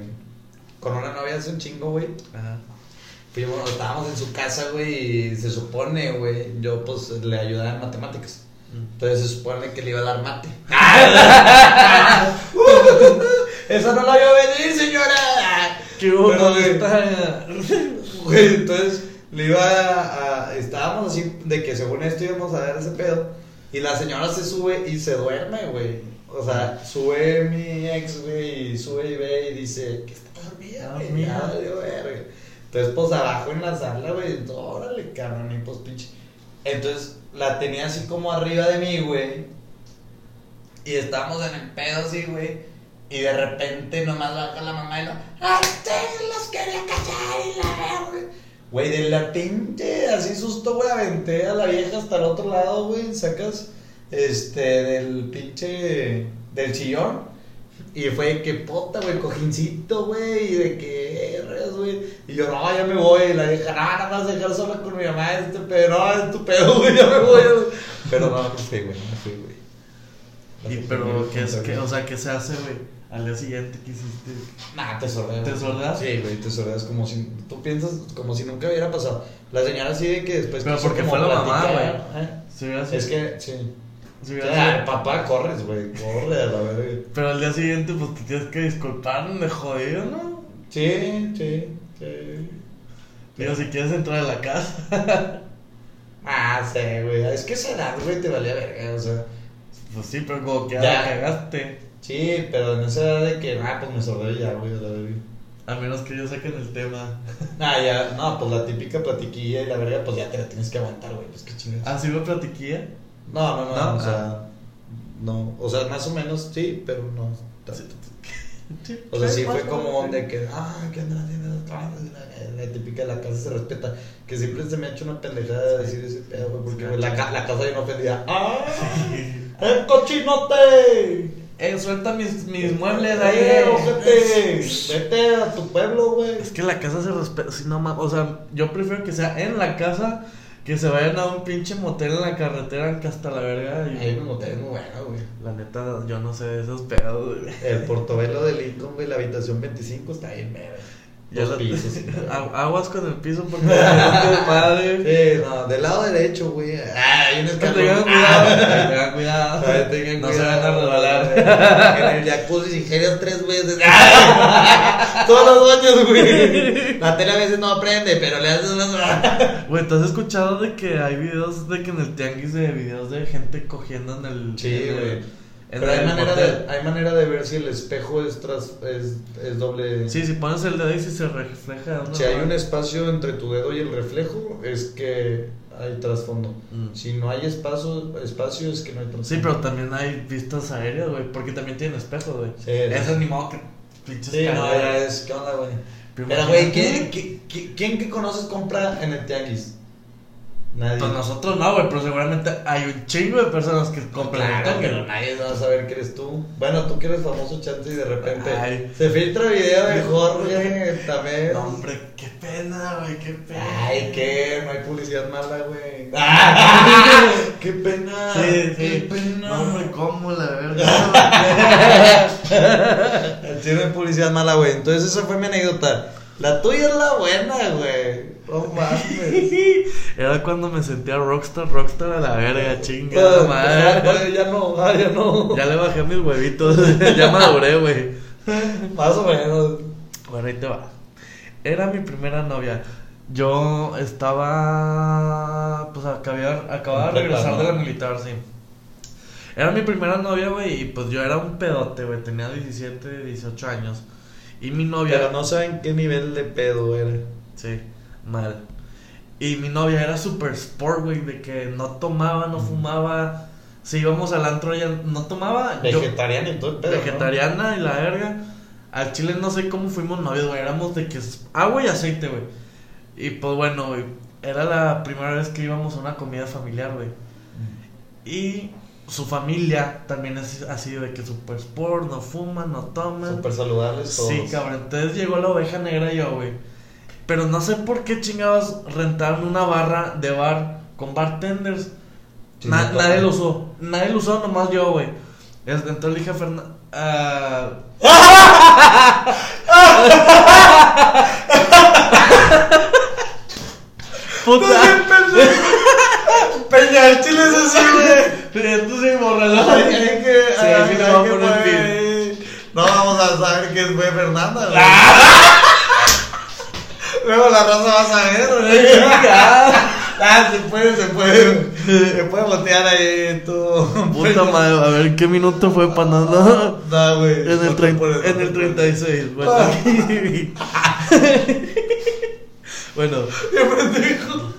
con una novia hace un chingo, güey. Ajá. Fuimos, estábamos en su casa, güey, y se supone, güey, yo pues le ayudaba en matemáticas. Entonces se supone que le iba a dar mate. Eso no lo a venir, señora. ¿Qué güey? Güey, entonces le iba a, a- Estábamos así de que según esto íbamos a ver ese pedo. Y la señora se sube y se duerme, güey. O sea, sube mi ex, güey, y sube y ve y dice que está dormida, Ah, güey. verga. Entonces, pues abajo en la sala, güey, órale, cabrón, y pues pinche. Entonces la tenía así como arriba de mí, güey. Y estábamos en el pedo así, güey. Y de repente nomás baja la mamá y lo. ¡Ay, ustedes los quería callar y la verga! Güey, de la pinche, así susto, güey, aventé a la vieja hasta el otro lado, güey. Sacas, este, del pinche, del sillón. Y fue que puta, güey, cojincito, güey, y de que güey. Y yo, no, ya me voy. Y la vieja, no, nada más dejar sola con mi mamá, este pedo, no, es tu pedo, güey, ya me voy. güey". Pero no, no fui, güey, no fui, güey. Y pero, ¿qué es que, o sea, qué se hace, güey? Al día siguiente, ¿qué hiciste? Nah, te sordeas. ¿Te sordeas? Sí, güey, te sordeas como si. Tú piensas como si nunca hubiera pasado. La señora sí de que después. Pero porque fue la mamá, platicar, ¿eh? Si hubiera sido- Es que, sí. hubiera Ah, sido- papá, corres, güey, corre a la verga. Pero al día siguiente, pues te tienes que disculpar, de jodido, ¿no? Sí, sí, sí. Digo, si quieres entrar a la casa. Ah, sí, güey. Es que esa edad, güey, te valía verga, o sea. Pues sí, pero como que Ya. ya cagaste. Sí, pero en esa edad de que, ah, pues me sordé ya, güey, a la verga. A menos que ellos saquen el tema. Ah, ya, no, pues la típica platiquilla y la verga, pues ya te la tienes que aguantar, güey, pues qué chingados. ¿Ah, sí me platiquía? No, no, no, ¿No? o sea, no, o sea, más o menos sí, pero no. tanto. Sí, O sea, sí más fue como de que, ah, ¿qué andas haciendo? La, típica de la casa se respeta. Que siempre se me ha hecho una pendejada decir ese pedo, güey, porque Sí. la, ca- la casa ya no ofendía. ¡Ah! ¡El cochinote! Eh, suelta mis, mis muebles ¡Eh, ahí. ojete! Vete a tu pueblo, güey. Es que la casa se respeta. Si no ma- O sea, yo prefiero que sea en la casa que se vayan a un pinche motel en la carretera que hasta la verga. y- Hay un motel muy bueno, güey. La neta, yo no sé de esos pedos, güey. El portobelo de Lincoln, güey, la habitación 25 está bien, verga. Ya Dos la- pisos. Aguas con el piso porque madre. Sí, no, del lado derecho, güey. Ah, hay un escalón. Tengan Ah. cuidado. Tengan cuidado. Tengan No se van a resbalar. En el jacuzzi ingenieros tres veces. Todos los baños, güey. La tele a veces no aprende, pero le haces unas. Güey, ¿tú has escuchado de que hay videos de que en el tianguis de videos de gente cogiendo en el. Sí, güey. Hay manera, de, hay manera de ver si el espejo es, tras, es, es doble. Sí, si pones el dedo y si se refleja. ¿no? Si hay un espacio entre tu dedo y el reflejo, es que hay trasfondo. Mm. Si no hay espacio, espacio es que no hay trasfondo. Sí, pero también hay vistas aéreas, güey. Porque también tienen espejos, güey. Sí, Eso ni modo que pinches Sí, no, es. ¿Qué onda, güey? Pero güey, imagínate. ¿quién, quién, quién- quién que conoces compra en el tianguis? Nadie. Pues nosotros no, güey, pero seguramente hay un chingo de personas que compran el Claro, pero nadie va a saber que eres tú. Bueno, tú que eres famoso, chance, y de repente Ay. se filtra video de Jorge también. No, hombre, qué pena, güey, qué pena. Ay, ¿qué? No hay publicidad mala, güey. ¡Qué pena! Sí, ¡Qué pena! No, hombre, ¿cómo la verga? El chino de publicidad mala, güey. Entonces, esa fue mi anécdota. La tuya es la buena, güey. No mames. Era cuando me sentía rockstar, rockstar a la verga, chinga. Ah, madre. ya no, ah, ya no. Ya le bajé mis huevitos, ya maduré, güey. Más o menos. Bueno, ahí te va. Era mi primera novia. Yo estaba. Pues acababa, acababa de regresar ¿no? de la militar, sí. Era mi primera novia, güey, y pues yo era un pedote, güey. Tenía 17, 18 años. Y mi novia. Pero no saben qué nivel de pedo era. Sí, mal. Y mi novia era super sport, güey, de que no tomaba, no fumaba. Si íbamos al antro, ella no tomaba. yo- Vegetariana y todo el pedo. ¿no? vegetariana y la verga. Al chile no sé cómo fuimos novios, güey. Éramos de que es agua y aceite, güey. Y pues bueno, güey. Era la primera vez que íbamos a una comida familiar, güey. Y su familia también es así de que super sport, no fuman, no toman. Súper saludables todos. Sí, cabrón. Entonces llegó la oveja negra y yo, güey. Pero no sé por qué chingados rentaron una barra de bar con bartenders. Sí, Na- no nadie lo usó. Nadie lo usó, nomás yo, güey. Es- Entonces le dije a Fernando. Puta. Peña, el chile es así, güey. Entonces borralo. Hay hay que. Sí, hay voy a que poner No vamos a saber que fue Fernanda, güey. Luego la raza va a saber, güey. Ah, se puede, se puede. Se puede botear ahí todo. Puta madre, a ver qué minuto fue para nada. No, güey. En el, en no el te pones. 36, bueno. bueno, Qué pendejo.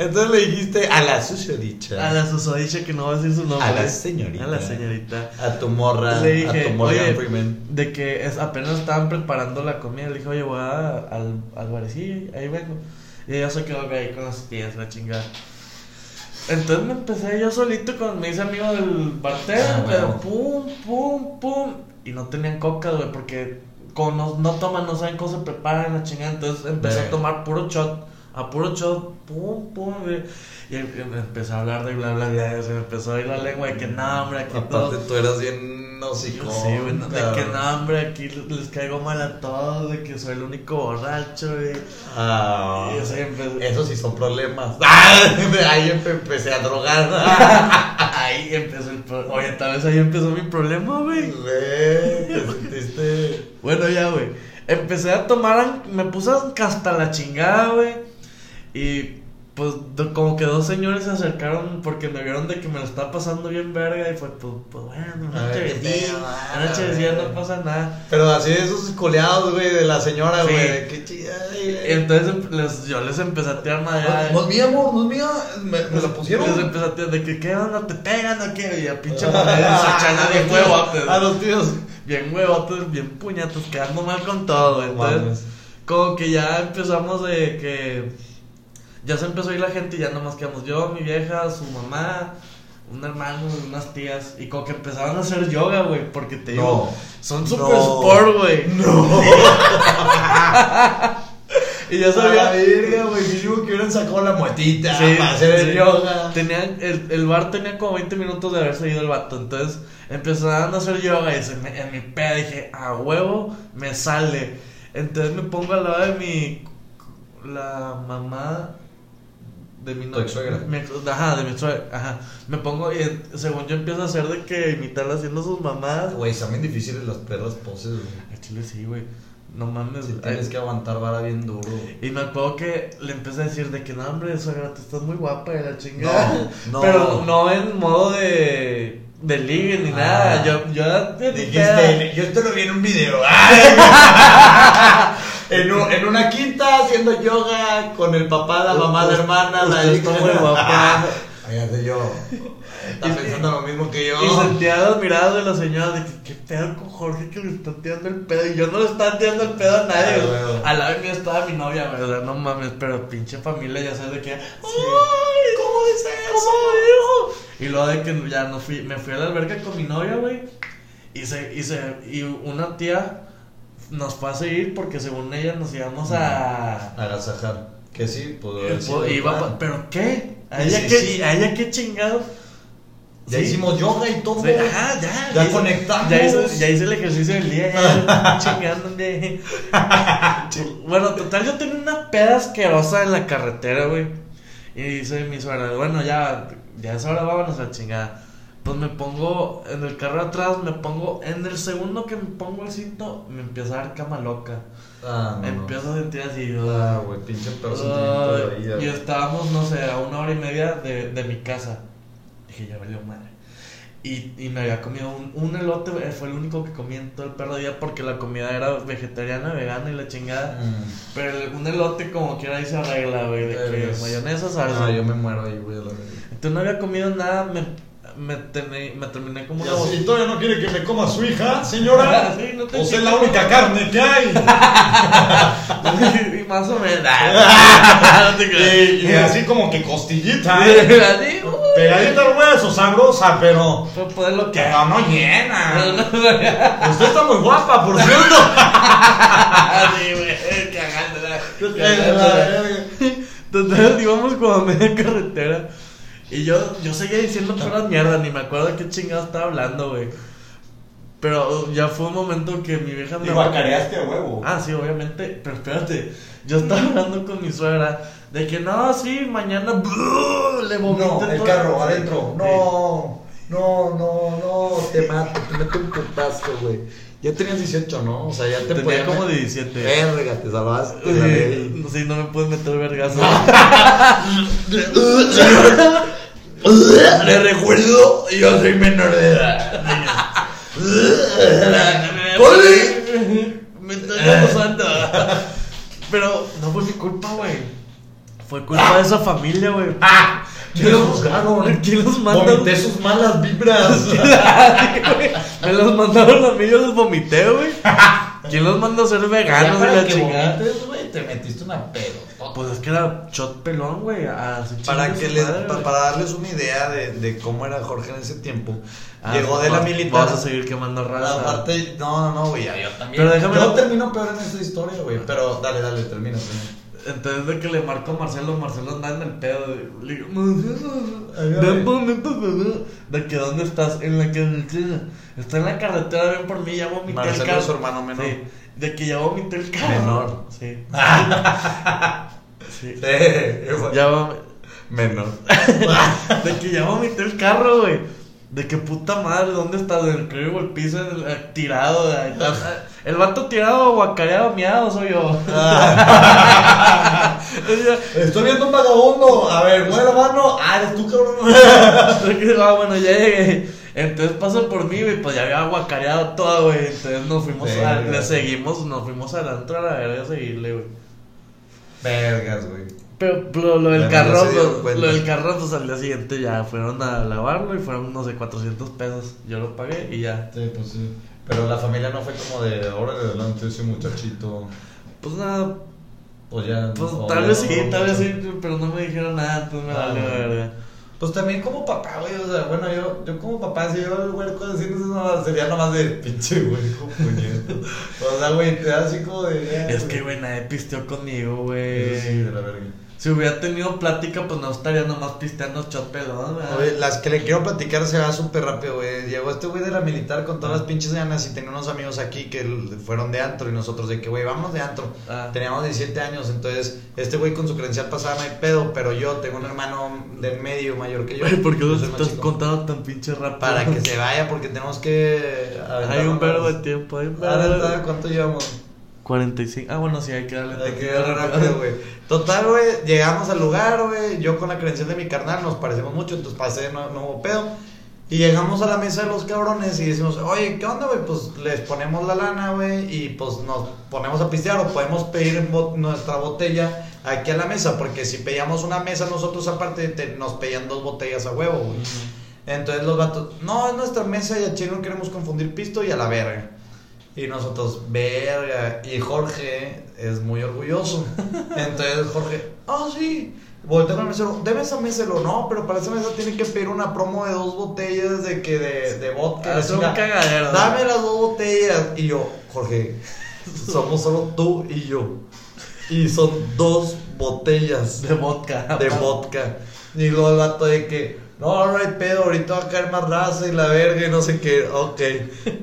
Entonces le dijiste a la susodicha. a la susodicha que no va a decir su nombre. A la señorita. A la señorita. A tu morra. Le dije, a tu Morgan Freeman. de que es, apenas estaban preparando la comida. Le dije, oye, voy a- al, al barecillo, ahí vengo. Y ella se quedó ahí con las tías, la chingada. Entonces me empecé yo solito con me hice amigo del bartender, Ah, pero pum, pum, pum. Y no tenían coca, güey, porque como no, no toman, no saben cómo se preparan la chingada. Entonces empecé a tomar puro shot, a puro shot, pum, pum. Y em- em- empecé a hablar de bla, bla, bla. y Se me empezó a ir la lengua de que no, hombre, aquí todo. Aparte, tú eras bien hocicón. Sí, güey, no, de que no, hombre, aquí les caigo mal a todos, de que soy el único borracho, güey. Ah, Y así empecé- Esos sí son problemas. Ah, ahí empe- empecé a drogar. Ahí empezó el Oye, tal vez ahí empezó mi problema, güey. Güey, te sentiste. Bueno, ya, güey. Empecé a tomar, me puse hasta la chingada, güey. Y pues do- como que dos señores se acercaron porque me vieron de que me lo estaba pasando bien verga y fue pues, pues bueno, una ah, a chéverecilla, ver. no pasa nada. Pero así de esos coleados, güey, de la señora, Sí. güey. de Qué chida. Y entonces les- yo les empecé a tirar madera. No es mía, amor, no es mía. Me, me la pusieron. Les empecé a tirar de que qué onda, te pegan o qué. Y a pinche moneda sachana bien huevotes. A los tíos. Bien huevotes, bien puñetos, quedando mal con todo, güey. Entonces, Mames. como que ya empezamos de que. Ya se empezó a ir la gente y ya nomás quedamos yo, mi vieja, su mamá, un hermano, unas tías. Y como que empezaron a hacer yoga, güey. Porque te digo, son No. super sport, güey. No. Y ya A la sabía. verga, güey. Mínimo que hubieran sacado la muetita Sí, para hacer el sí. yoga. Tenían, el, el bar tenía como 20 minutos de haberse ido el vato. Entonces empezaron a hacer yoga y se me- en mi peda dije, a huevo me sale. Entonces me pongo al lado de mi. La mamá de mi ex- Ajá, de mi suegra. Ajá. Me pongo y según yo empiezo a hacer de que imitarla haciendo sus mamadas. Güey, son bien difíciles las perras poses, güey. Al chile sí, güey. No mames. Si ay, tienes que aguantar vara bien duro. Y me acuerdo que le empecé a decir de que no, hombre, suegra, te estás muy guapa de la chingada. No, no. Pero no en modo de, de ligue ni Ah. nada. Yo, yo te Dijiste, yo esto lo vi en un video. en, un- en una quinta haciendo yoga con el papá, la mamá, la hermana, la Usted está muy guapa. Fíjate yo. Está pensando lo mismo que yo. Y sentía las miradas de la señora de que qué pedo con Jorge que le está tirando el pedo. Y yo no le estaba tirando el pedo a nadie. Ah, güey. huevo. Al lado mío estaba mi novia, güey. O sea, no mames, pero pinche familia, ya sabes de que. ¡Ay! ¿Cómo dice ¿Cómo dijo? Y luego de que ya no fui, me fui a la alberca con mi novia, güey. Y se, y se, y una tía nos fue a seguir porque según ella nos íbamos a. Agasajar. Que sí, el iba pero qué? ¿A ella sí, qué? sí. ¿A ella qué chingado? Ya Sí. hicimos yoga y todo. Ajá, ya. Ya hice- conectamos. Ya hice, ya hice el ejercicio del día, ya chingándole. bueno, total, yo tenía una peda asquerosa en la carretera, güey. Y dice mi suegra, bueno, ya, ya es hora, vámonos a chingada. Pues me pongo en el carro atrás, me pongo, en el segundo que me pongo el cinto, me empieza a dar cama loca. Ah, no, me no. empiezo a sentir así, Ah, güey, pinche peor sentimiento de vida. y estábamos, no sé, a una hora y media de, de mi casa. Dije, ya valió madre. Y, y me había comido un, un elote, fue el único que comí en todo el perro día porque la comida era vegetariana, vegana y la chingada. Mm. Pero un elote como quiera ahí se arregla, güey, de que mayonesa, salsa. Ah, yo me muero ahí, güey. la. Entonces no había comido nada, me, me, tené- me terminé como una ¿Y todavía no quiere que me coma su hija, señora? Sí, no te Pues es la única carne que hay. y más o menos. no te creas. y, y así como que costillita, ¿eh? Pegadita al hueso, sabrosa, pero. fue poder lo que Pero no llena. Usted está muy guapa, por cierto. Así, güey, cagándola. Total, íbamos como a media carretera. Y yo, yo seguía diciendo puras mierdas, ni me acuerdo de qué chingado estaba hablando, güey. Pero ya fue un momento que mi vieja me. Y guacareaste a huevo. Ah, sí, obviamente. Pero espérate, yo estaba hablando con mi suegra de que no, sí, mañana le vomité No, el carro adentro. No, no, no, no. Te mato, te meto un putazo, güey. Ya tenías 18, ¿no? O sea, ya te Tenía podían como met- 17. Verga, te salvaste. Sí, sí, no me puedes meter vergazo. Le recuerdo, yo soy menor de edad. Me estoy abusando. Pero no fue mi culpa, güey. Fue culpa de esa familia, güey. ¡Ah! ¿Quién los juzgaron? ¿Quién los manda? Vomité sus malas vibras. Me los mandaron a mí, yo los vomité, güey. ¿Quién los mandó a ser veganos para la que chingada? vomites, güey, te metiste una pedo. Pues es que era shot pelón, güey. Para, chingue que su les, madre, pa- güey. para darles una idea de, de cómo era Jorge en ese tiempo, Ah, llegó de la militar. Vamos a seguir quemando raza. Aparte, no, no, no, güey, yo también. Pero déjame- Yo termino peor en esta historia, güey. Pero dale, dale, termina. Entonces de que le marco a Marcelo, Marcelo anda en el pedo. de- Le digo, Marcelo. De que dónde estás, en la carretera. Está en la carretera, ven por mí, ya vomité Marcelo el carro. es su hermano menor. Sí, de que ya vomité el carro. Menor. Sí. sí. Sí. Ya Menor. De que ya vomité el carro, güey. De que puta madre, ¿dónde estás? En el creo el piso en el- eh, tirado. eh, El vato tirado, guacareado, miado soy yo. Estoy viendo un vagabundo. A ver, mueve la mano. Ah, eres tú, cabrón. ah, bueno, ya llegué. Entonces pasó por mí, güey, pues ya había guacareado todo, güey. Entonces nos fuimos a, le seguimos, nos fuimos a la verga a seguirle, güey. Vergas, güey. Pero lo, lo del carro, lo del carro, pues al día siguiente ya fueron a lavarlo y fueron, no sé, 400 pesos. Yo lo pagué y ya. Sí, pues sí. Pero la familia no fue como de ahora de adelante ese muchachito. Pues nada, Pues ya. pues tal vez sí, tal vez sí, pero no me dijeron nada, entonces me Ah, valió bueno. verga. Pues también como papá, güey, o sea, bueno, yo, yo como papá, si yo el huerco haciendo eso, sería nomás de pinche huerco, puñeto. O sea, güey, te da así como de... eh, Es que, güey, nadie pisteó conmigo, Eso sí, güey. de la verga. Si hubiera tenido plática, pues no estaría nomás pisteando shot pelón. Oye, las que le quiero platicar se va súper rápido, güey. Llegó este güey de la militar con todas las pinches ganas y tenía unos amigos aquí que fueron de antro y nosotros de que, güey, vamos de antro. Ah. Teníamos 17 años, entonces este güey con su credencial pasada no hay pedo, pero yo tengo un hermano de medio mayor que yo. Güey, ¿por qué los estás chico. contando tan pinche rápido? Para que se vaya, porque tenemos que... Hay un verbo de tiempo, hay un verbo Ahora, de... ¿cuánto llevamos? 45. Ah, bueno, sí, hay que darle Hay que darle rápido. güey. Total, güey, llegamos al lugar, güey. Yo con la credencial de mi carnal nos parecemos mucho, entonces pasé, no, no hubo pedo. Y llegamos a la mesa de los cabrones y decimos, oye, ¿qué onda, güey? Pues les ponemos la lana, güey, y pues nos ponemos a pistear o podemos pedir nuestra botella aquí a la mesa, porque si pedíamos una mesa nosotros aparte, te- nos pedían dos botellas a huevo, güey. Entonces los vatos, no, es nuestra mesa y a chile no queremos confundir pisto y a la verga. Y nosotros, verga. Y Jorge es muy orgulloso. Entonces Jorge, ah, sí. Voltea con el mesero, deme esa mesa, no, pero para esa mesa tiene que pedir una promo de dos botellas de que de, de vodka. Ah, es un cagadero. Dame las dos botellas. Y yo, Jorge, somos solo tú y yo. Y son dos botellas De vodka. de vodka. Y luego el vato de que, no, no hay pedo, ahorita va a caer más raza y la verga y no sé qué. Ok.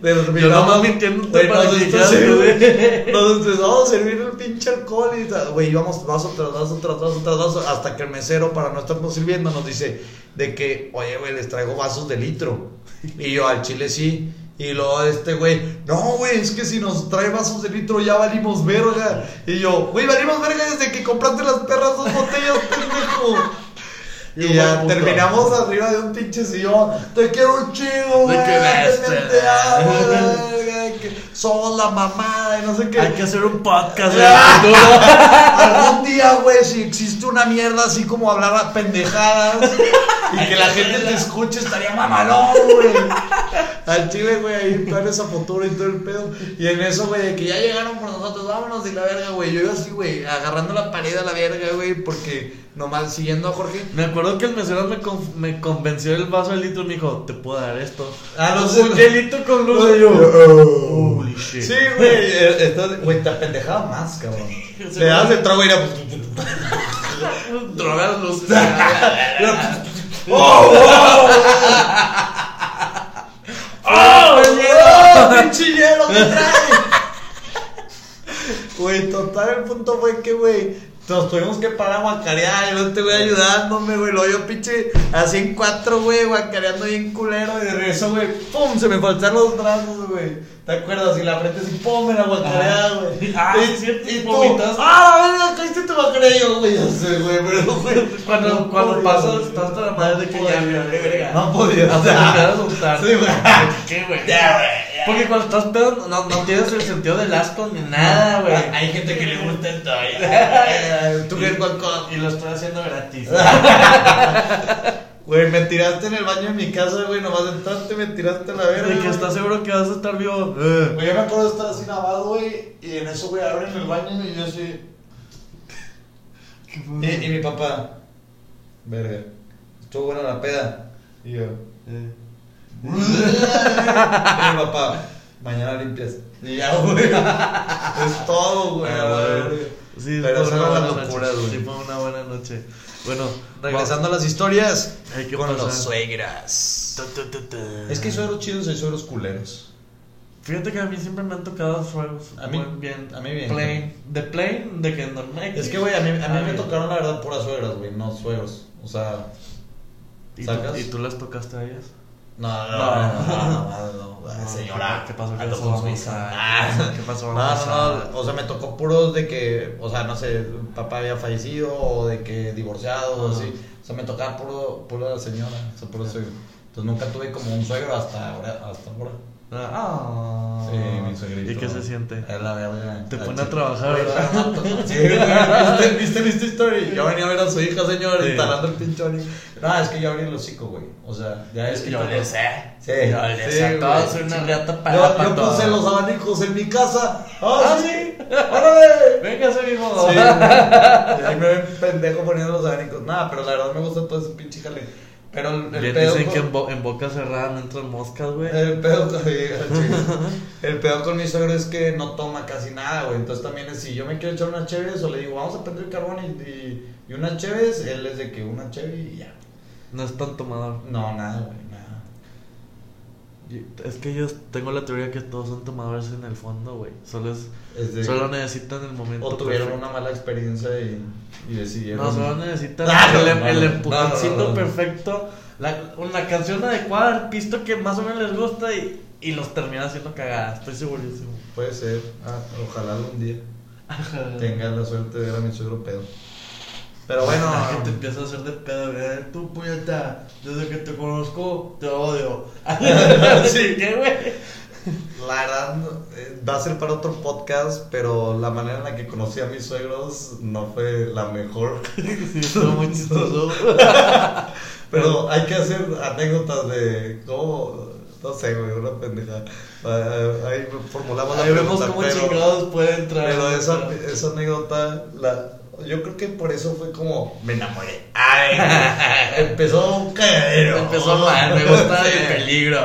Pero Yo nomás mintiéndote Güey, para nos sirviendo- Nos empezamos a servir el pinche alcohol y tal. Güey, íbamos vaso tras vaso, tras vaso, tras vaso, hasta que el mesero, para no estarnos sirviendo, nos dice de que, oye, güey, les traigo vasos de litro. Y yo, al chile sí. Y luego este güey, no, güey, es que si nos trae vasos de litro ya valimos verga. Y yo, güey, valimos verga desde que compraste las perras dos botellas, pendejo. Y ya de terminamos arriba de un pinche sillón. Te quiero un chingo, güey. De que te bestia. te amo, la verga, de que Somos la mamada y no sé qué. Hay que hacer un podcast de Ah. Algún día, güey, si existe una mierda así como hablar a pendejadas y que la gente te escuche, estaría mamalón, güey. Al chile, güey, ahí planes a futuro y todo el pedo. Y en eso, güey, de que ya llegaron por nosotros, vámonos y la verga, güey. Yo iba así, güey, agarrando la pared a la verga, güey, porque nomás siguiendo a Jorge. Me acuerdo que el mesero me, con- me convenció del vaso de litro y me dijo, te puedo dar esto. Ah, no sé. Un hielito con luz yo. Holy shit. Sí, güey, eh, güey, te apendejaba más, cabrón. Le das el trago y era. Drogas luz. ¡Oh! ¡Oh, ¡Oh, pinche hielo trae! Güey, total, el punto fue que, güey, nos tuvimos que parar a guacarear. Y luego este güey ayudándome, güey. Lo yo, pinche, así en cuatro, güey, guacareando bien culero. Y de regreso, güey, pum, se me faltaron los brazos, güey. ¿Te acuerdas? Y la frente así, pum, era guacareada, güey. Ah, Y- es cierto, y tú, vomitas. ¡Ah, venga, caíste tu guacareo, güey! Ya sé, güey, pero, güey. Cuando, no cuando podía, pasas, güey. estás hasta la madre de que ya, güey. No podía, o sea, te gustar. Sí, güey. ¿Qué, güey? Ya, güey. Porque cuando estás pedo, no, no tienes el sentido del asco ni nada, güey. Hay gente que le gusta esto. ay, ¿Tú qué cosa? Y lo estoy haciendo gratis. Güey, me tiraste en el baño en mi casa, güey. Nomás entraste, me tiraste a la verga. De que estás seguro que vas a estar vivo. Eh. Güey, yo me acuerdo de estar así lavado, güey. Y en eso, güey, abren el baño y yo así. Y, y mi papá, verga, estuvo buena la peda. Y yo, Eh. Mi papá, mañana limpias. Y ya, güey. Es todo, güey. a verga. Sí, Pero fue una buena la locura, noche. güey. Sí, fue una buena noche. Bueno, Regresando a las historias Ay, ¿qué con pasa? los suegras. Tu, tu, tu, tu. Es que hay suegros chidos y hay suegros culeros. Fíjate que a mí siempre me han tocado fuegos. A mí- bien. a mí bien. Plain. De plain, de que normal. Es que, güey, a mí, a mí Ah, me bien. tocaron la verdad puras suegras, güey, no suegros. O sea, ¿Y ¿Sacas? tú, ¿Y tú las tocaste a ellas? No, no, No. no, no, no, no, no, No, señora. ¿Qué pasó? ¿Qué ando pasó? Ah. ¿Qué pasó? No, no, o sea, me tocó puros de que, o sea, no sé, papá había fallecido o de que divorciado o así. O sea, me tocaba puro, puro la señora, o sea, puro suegro. Entonces nunca tuve como un suegro hasta ahora. Hasta ahora. Ah. Sí, mi suegrito. ¿Y qué se siente? Es la verga. Te pone a trabajar, Güey, ¿verdad? la mato. Sí, güey. ¿Viste, ¿Viste, viste story? Yo venía a ver a su hija, señor, Sí. instalando el pinchón. No, es que yo abrí el hocico, güey. O sea, ya es que. Yo le sé. Sí. Yo le Sí, sé a todos. una riata para Yo, yo todo. puse los abanicos en mi casa. ¡Ah, Ah, sí! ¡Órale! Véngase, mijo. Sí, güey. Y ahí me ven pendejo poniendo los abanicos. Nada, pero la verdad me gusta todo ese pinche jale. Pero el, el pedo. dicen con- que en, bo- en boca cerrada no entran moscas, güey. El pedo, el pedo con mi suegro es que no toma casi nada, güey. Entonces también es si yo me quiero echar unas cheves o le digo, vamos a prender el carbón y, y, y unas cheves, él es de que una cheve y ya. No es tan tomador. No, nada, güey, Es que yo tengo la teoría que todos son tomadores en el fondo, güey. Solo es, Es de- solo necesitan el momento. o tuvieron perfecto. una mala experiencia y, y decidieron. No, solo necesitan Ah, no, el, no, el no, empujoncito perfecto, la, una canción adecuada, el pisto que más o menos les gusta y, y los termina haciendo cagada, estoy segurísimo. Puede ser. Ah, ojalá algún día tenga la suerte de ver a mi suegro pedo. Pero bueno. Ah, que te empieza a hacer de pedo, güey. Tú, puñeta, desde que te conozco, te odio. Sí. ¿Qué, güey? La verdad, eh, va a ser para otro podcast, pero la manera en la que conocí a mis suegros no fue la mejor. Sí, estuvo muy chistoso. Pero hay que hacer anécdotas de cómo, no sé, güey, una pendeja. Ah, Ahí formulamos la Ahí vemos cómo pero- chingados puede entrar. Pero esa, esa anécdota, la, yo creo que por eso fue como, me enamoré. Ay, empezó un cagadero. Empezó mal, me gusta el peligro.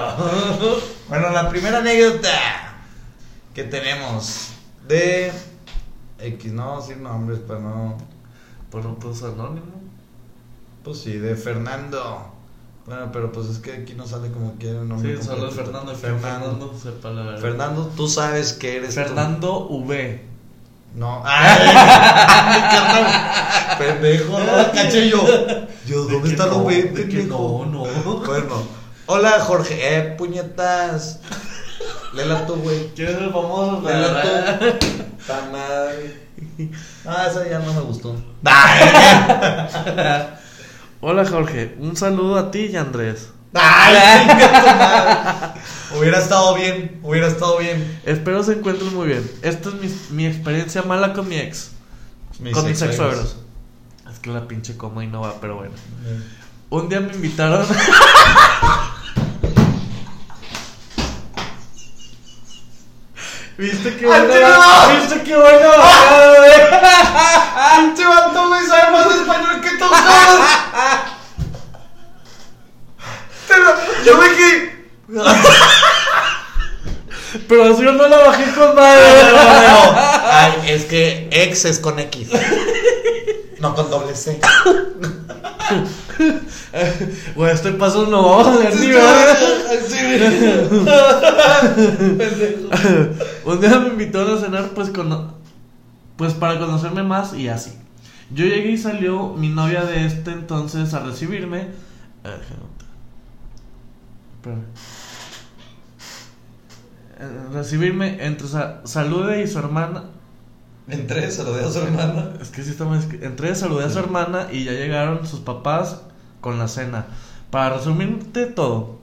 Bueno, la primera anécdota que tenemos de X, no decir nombres para no. Bueno, pues anónimo. Pues sí, de Fernando. Bueno, pero pues es que aquí no sale como quiera el nombre. Sí, solo. Fernando. Fernando. Fernando. Fernando, tú sabes que eres tú. Fernando V. No. ¡Ay! Pendejo, no la caché yo. Yo, ¿De ¿dónde está lo B, ¿De que pendejo? no, no. Bueno. Hola, Jorge. Eh, puñetas. Lela tú, güey. ¿Quieres ser famoso? Lela tú. Ta madre. Ah, esa ya no me gustó. Ay, Hola Jorge, un saludo a ti y a Andrés. Ay. Hubiera estado bien, hubiera estado bien. Espero se encuentren muy bien. Esta es mi, mi experiencia mala con mi ex. con mis ex suegros. Es que la pinche coma y no va, pero bueno. Un día me invitaron. ¿Viste qué bueno? ¡Ay, ¿Viste qué bueno? Pinche vato, güey, sabe más español que tú Yo me que. Pero así yo no la bajé con madre. Ay, es que ex es con X. No con doble C. Güey, este paso no vamos a ni Un día me invitaron a cenar pues con pues para conocerme más y así. Yo llegué y salió mi novia de este entonces a recibirme. Espérame. Eh, recibirme entre sa- Salude y su hermana. Entré, saludé a su hermana. Es que sí está escri- Entré, saludé a su hermana y ya llegaron sus papás con la cena. Para resumirte todo,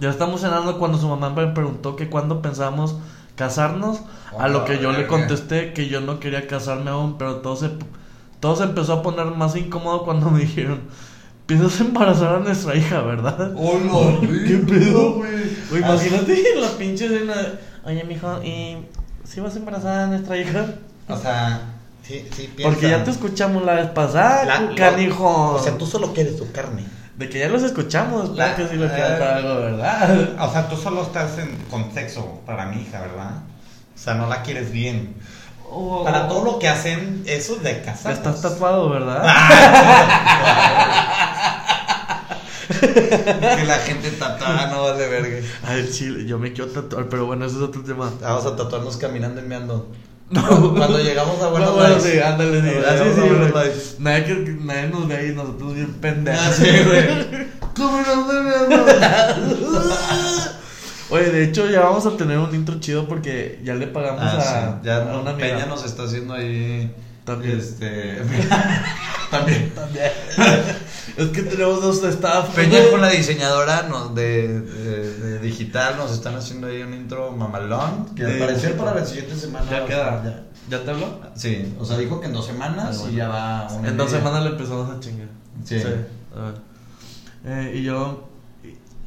ya estamos cenando cuando su mamá me preguntó que cuándo pensábamos casarnos. A lo que yo le contesté que yo no quería casarme aún, pero todo se, todo se empezó a poner más incómodo cuando me dijeron: Piensas embarazar a nuestra hija, ¿verdad? Hola, ¿Qué pedo? güey? Imagínate la pinche cena. Oye, mijo, ¿y si vas a embarazar a nuestra hija? O sea, sí, sí, piensa. Porque ya te escuchamos la vez pasada, La- canijo. O sea, tú solo quieres su carne. De que ya los escuchamos, La- claro que sí lo quieres eh, para algo, ¿verdad? O sea, tú solo estás en, con sexo para mi hija, ¿verdad? O sea, no la quieres bien. Oh, Para todo lo que hacen, eso de casar. Estás tatuado, ¿verdad? que la gente tatuada no vale verga. Ay, chile, yo me quiero tatuar, pero bueno, ese es otro tema. Vamos a tatuarnos caminando y meando. No. Cuando llegamos a Buenos No, bueno, Aires. sí, ándale, sí. Así llegamos sí, güey. Aires. Nadie, que, nadie nos ve ahí, nosotros bien pendejos. Ah, sí, güey. ¿Cómo nos vemos? Oye, de hecho, ya vamos a tener un intro chido porque ya le pagamos Ah, a, sí. Ya a una amiga. Peña nos está haciendo ahí. También. Este. también. También. es que tenemos dos staff. Peña con la diseñadora nos de, de- de digital nos están haciendo ahí un intro mamalón. Que De al parecer para la siguiente semana. Ya queda. sea, ¿Ya te habló? Sí, o sea, dijo que en dos semanas Ah, bueno. y ya va una En dos semanas le empezamos a chingar. Sí. A ver. Eh, y yo.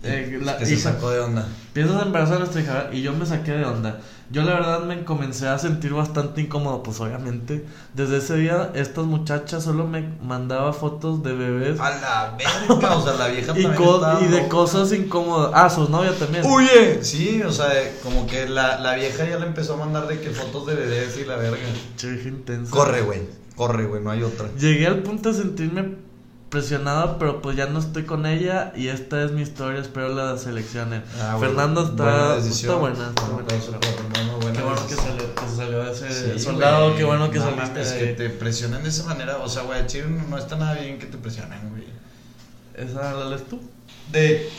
Eh, la- que se y- sacó de onda. Piensas embarazar a nuestra hija y yo me saqué de onda. Yo la verdad me comencé a sentir bastante incómodo, pues obviamente. Desde ese día estas muchachas solo me mandaba fotos de bebés A la verga, o sea, la vieja y, estaba y de cosas incómodas. Ah, su novia también. Huye. Sí, o sea, como que la, la vieja ya le empezó a mandar de que fotos de bebés y la verga. Che, intensa. Corre, güey. Corre, güey, no hay otra. Llegué al punto de sentirme presionado, pero pues ya no estoy con ella y esta es mi historia, espero la seleccionen. Ah, Fernando está buena está decisión. buena, está Un buena. Qué bueno que salió, que se salió de ese Sí, soldado, güey. qué bueno que saliste de que te presionen de esa manera. O sea, güey, Chile no está nada bien que te presionen, güey. ¿Esa la lees tú? De.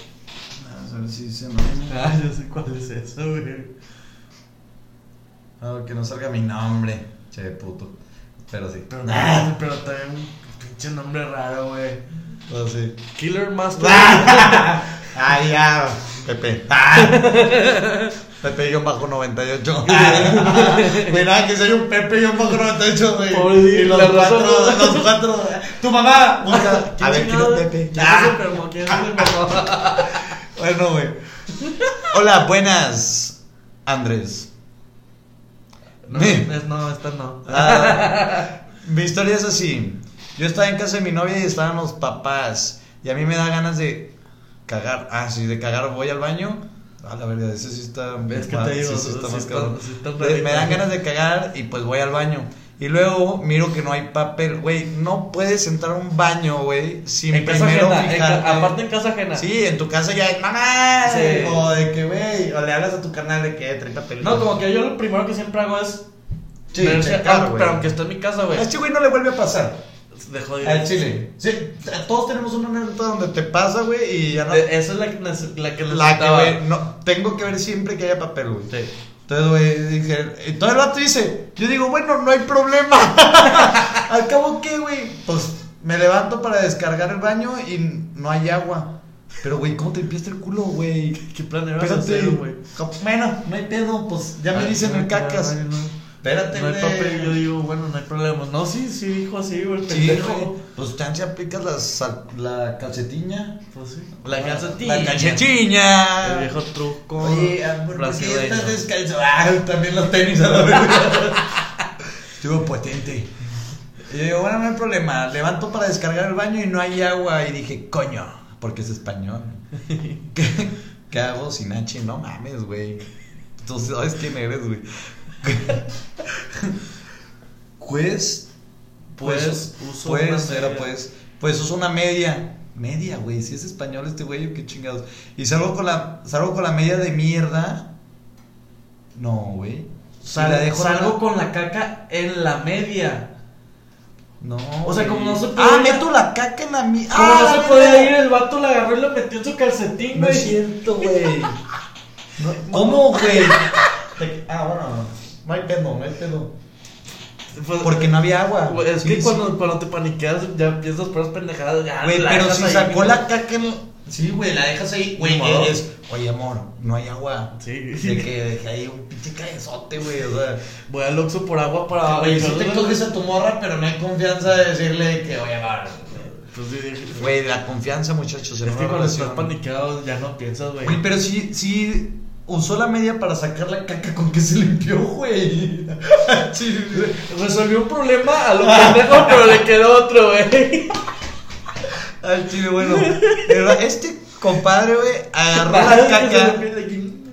A ver si se no. Ah, yo sé cuál es eso, güey. Ah, que no salga mi nombre. Che, puto. Pero sí. Pero, Ah, pero también pinche nombre raro, güey. ah, sí. Killer Master. Ah, ya. Pepe. Ah. Pepe guion bajo 98. Güey, nada, que soy un Pepe guion bajo 98, güey. Y los cuatro, los cuatro. Tu mamá. busca- A ver, ¿quién es Pepe? ¿Quién Ah. se enfermó? ¿Quién se enfermó? Bueno, güey. Hola, buenas, Andrés. No, Mi- es, no, esta no. Ah, mi historia es así. Yo estaba en casa de mi novia y estaban los papás. Y a mí me da ganas de cagar. Ah, sí, de cagar. Voy al baño. A la verdad, ese sí está. Es que te digo, sí, sí está sí más está- cabrón. está rarito. me dan ganas de cagar y pues voy al baño. Y luego miro que no hay papel, güey. No puedes entrar a un baño, güey, sin En casa primero ajena, en fijarte. ca- aparte en casa ajena. Sí, en tu casa ya es mamá. Sí. O de que, güey, o le hablas a tu canal de que trae papel. No, como que yo lo primero que siempre hago es. Sí, si- checar, ah, güey. pero aunque esté en mi casa, güey. A este güey no le vuelve a pasar. Dejó de ir. Al chile. Sí, todos tenemos una anécdota donde te pasa, güey, y ya no. Esa es la que, la que La que, güey, no, tengo que ver siempre que haya papel, güey. Sí. Entonces, güey, dije, todo el rato dice, yo digo, bueno, no hay problema. Al cabo, ¿qué, güey? Pues me levanto para descargar el baño y no hay agua. Pero, güey, ¿cómo te limpiaste el culo, güey? ¿Qué planeabas Espérate, hacer, güey? Bueno, no hay pedo, pues ya me Ay, dicen el cacas. ay, no. Espérate, No hay güey. papel, yo digo, bueno, no hay problema. No, sí, sí dijo así, güey, el Sí, pendejo. güey. Pues chance aplicas la, sal- la calcetiña. Pues sí. La calcetina. La calcetiña. El viejo truco. Oye, amor, ¿por qué brasileño. estás descalzo? Ah, también los tenis a la verga. Estuvo potente. Y yo digo, bueno, no hay problema. Levanto para descargar el baño y no hay agua. Y dije, coño, porque es español. ¿Qué, qué hago sin H? No mames, güey. Tú sabes quién eres, güey. Pues, Pues, uso pues, era media. pues, pues uso una media. Media, güey, si es español este güey, qué chingados. Y salgo con la, salgo con la media de mierda. No, güey. Sal- Y la dejo salgo con la caca en la media. No. O sea, como no se puede Ah, ir- meto la caca en la mía. Como ah, no se la podía verga. ir, el vato la agarró y lo metió en su calcetín, No güey. es cierto, güey. No, ¿Cómo, güey? Ah, bueno, no hay pedo, no hay pedo. Pues, Porque no había agua. güey, Es que sí. cuando, cuando te paniqueas ya piensas por las pendejadas. Ya, Güey, pero si ahí, sacó güey. la caca en... Sí, güey, la dejas ahí, güey, es... Oye, amor, no hay agua. Sí. De que dejé ahí un pinche cabezote, güey, o sea... Voy al Oxxo por agua para. Güey, si te coges a tu morra, pero no hay confianza de decirle que, oye. Pues dije, Güey, la confianza, muchachos, Es que cuando estás paniqueado ya no piensas, güey. Güey, pero sí, sí... Usó la media para sacar la caca con que se limpió, güey. Resolvió un problema a lo pendejo, pero le quedó otro, güey. Al chile, bueno. Pero este compadre, güey, agarró la caca.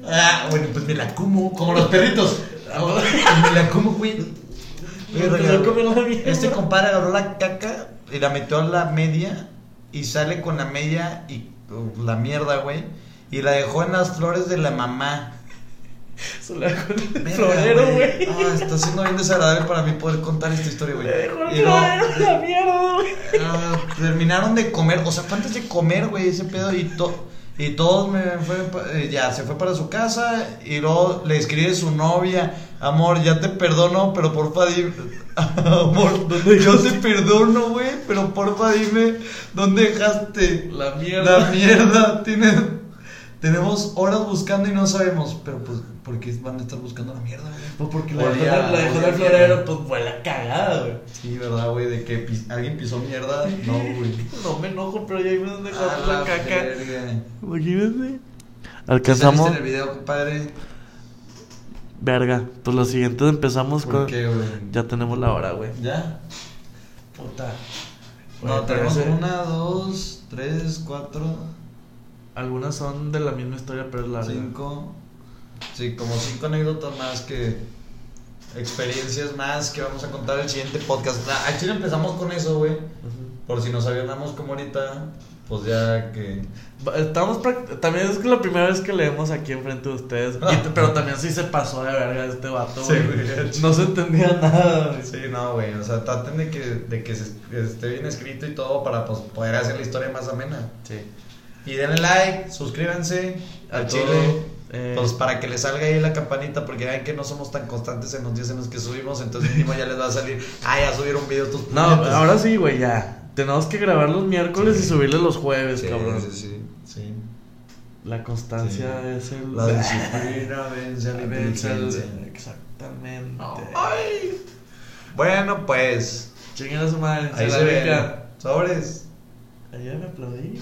Ah, bueno, pues me la como, como los perritos. me la como, güey. A. Este compadre agarró la caca y la metió en la media y sale con la media y uh, la mierda, güey. Y la dejó en las flores de la mamá. Se la dejó en el florero, güey. Ah, está siendo bien desagradable para mí poder contar esta historia, güey. Le dejó el florero en la mierda, güey. Ah, terminaron de comer, o sea, fue antes de comer, güey, ese pedo y to- y todos me fue eh, ya se fue para su casa y luego le escribe su novia, amor, ya te perdono, pero porfa dime, amor, yo te perdono, güey, pero porfa dime dónde dejaste La mierda. la mierda, tiene tenemos horas buscando y no sabemos, pero pues ¿por qué van a estar buscando la mierda, güey? Pues porque la dejó, la dejó en olía el florero, pues fue la cagada, güey. Sí, verdad, güey, de que pis- alguien pisó mierda, no, güey. No me enojo, pero ya hay donde dejó A la la caca. ¿Qué Alcanzamos. en el video, compadre? Verga. Pues los siguientes empezamos ¿Por con. qué, güey? Ya tenemos la hora, güey. ¿Ya? Puta. No, tenemos una, dos, tres, cuatro, Algunas son de la misma historia, pero es larga. cinco. Sí, como cinco anécdotas más que. Experiencias más que vamos a contar el siguiente podcast. Ah, Al chile empezamos con eso, güey. Ujú. Por si nos avionamos como ahorita, pues ya que. Estamos también es que la primera vez que leemos aquí enfrente de ustedes. Y pero también sí se pasó de verga este vato, Sí, güey. güey. No se entendía nada, güey. Sí, no, güey. O sea, traten de que, de que se- que esté bien escrito y todo para pues, poder hacer la historia más amena. Sí. Y denle like, suscríbanse al chile. eh, Pues para que les salga ahí la campanita, porque vean que no somos tan constantes en los días en los que subimos, entonces mínimo ya les va a salir. Ah, ya subieron un video tus No, puñetas. ahora sí, güey, ya. Tenemos que grabar los miércoles Sí. y subirle los jueves, Sí, cabrón. sí, sí, sí. La constancia Sí. es el. La disciplina vence a la inteligencia. Exactamente. Ay. Bueno, pues. Chinguen a su madre. Ahí se. Sobres. Ayer me aplaudí.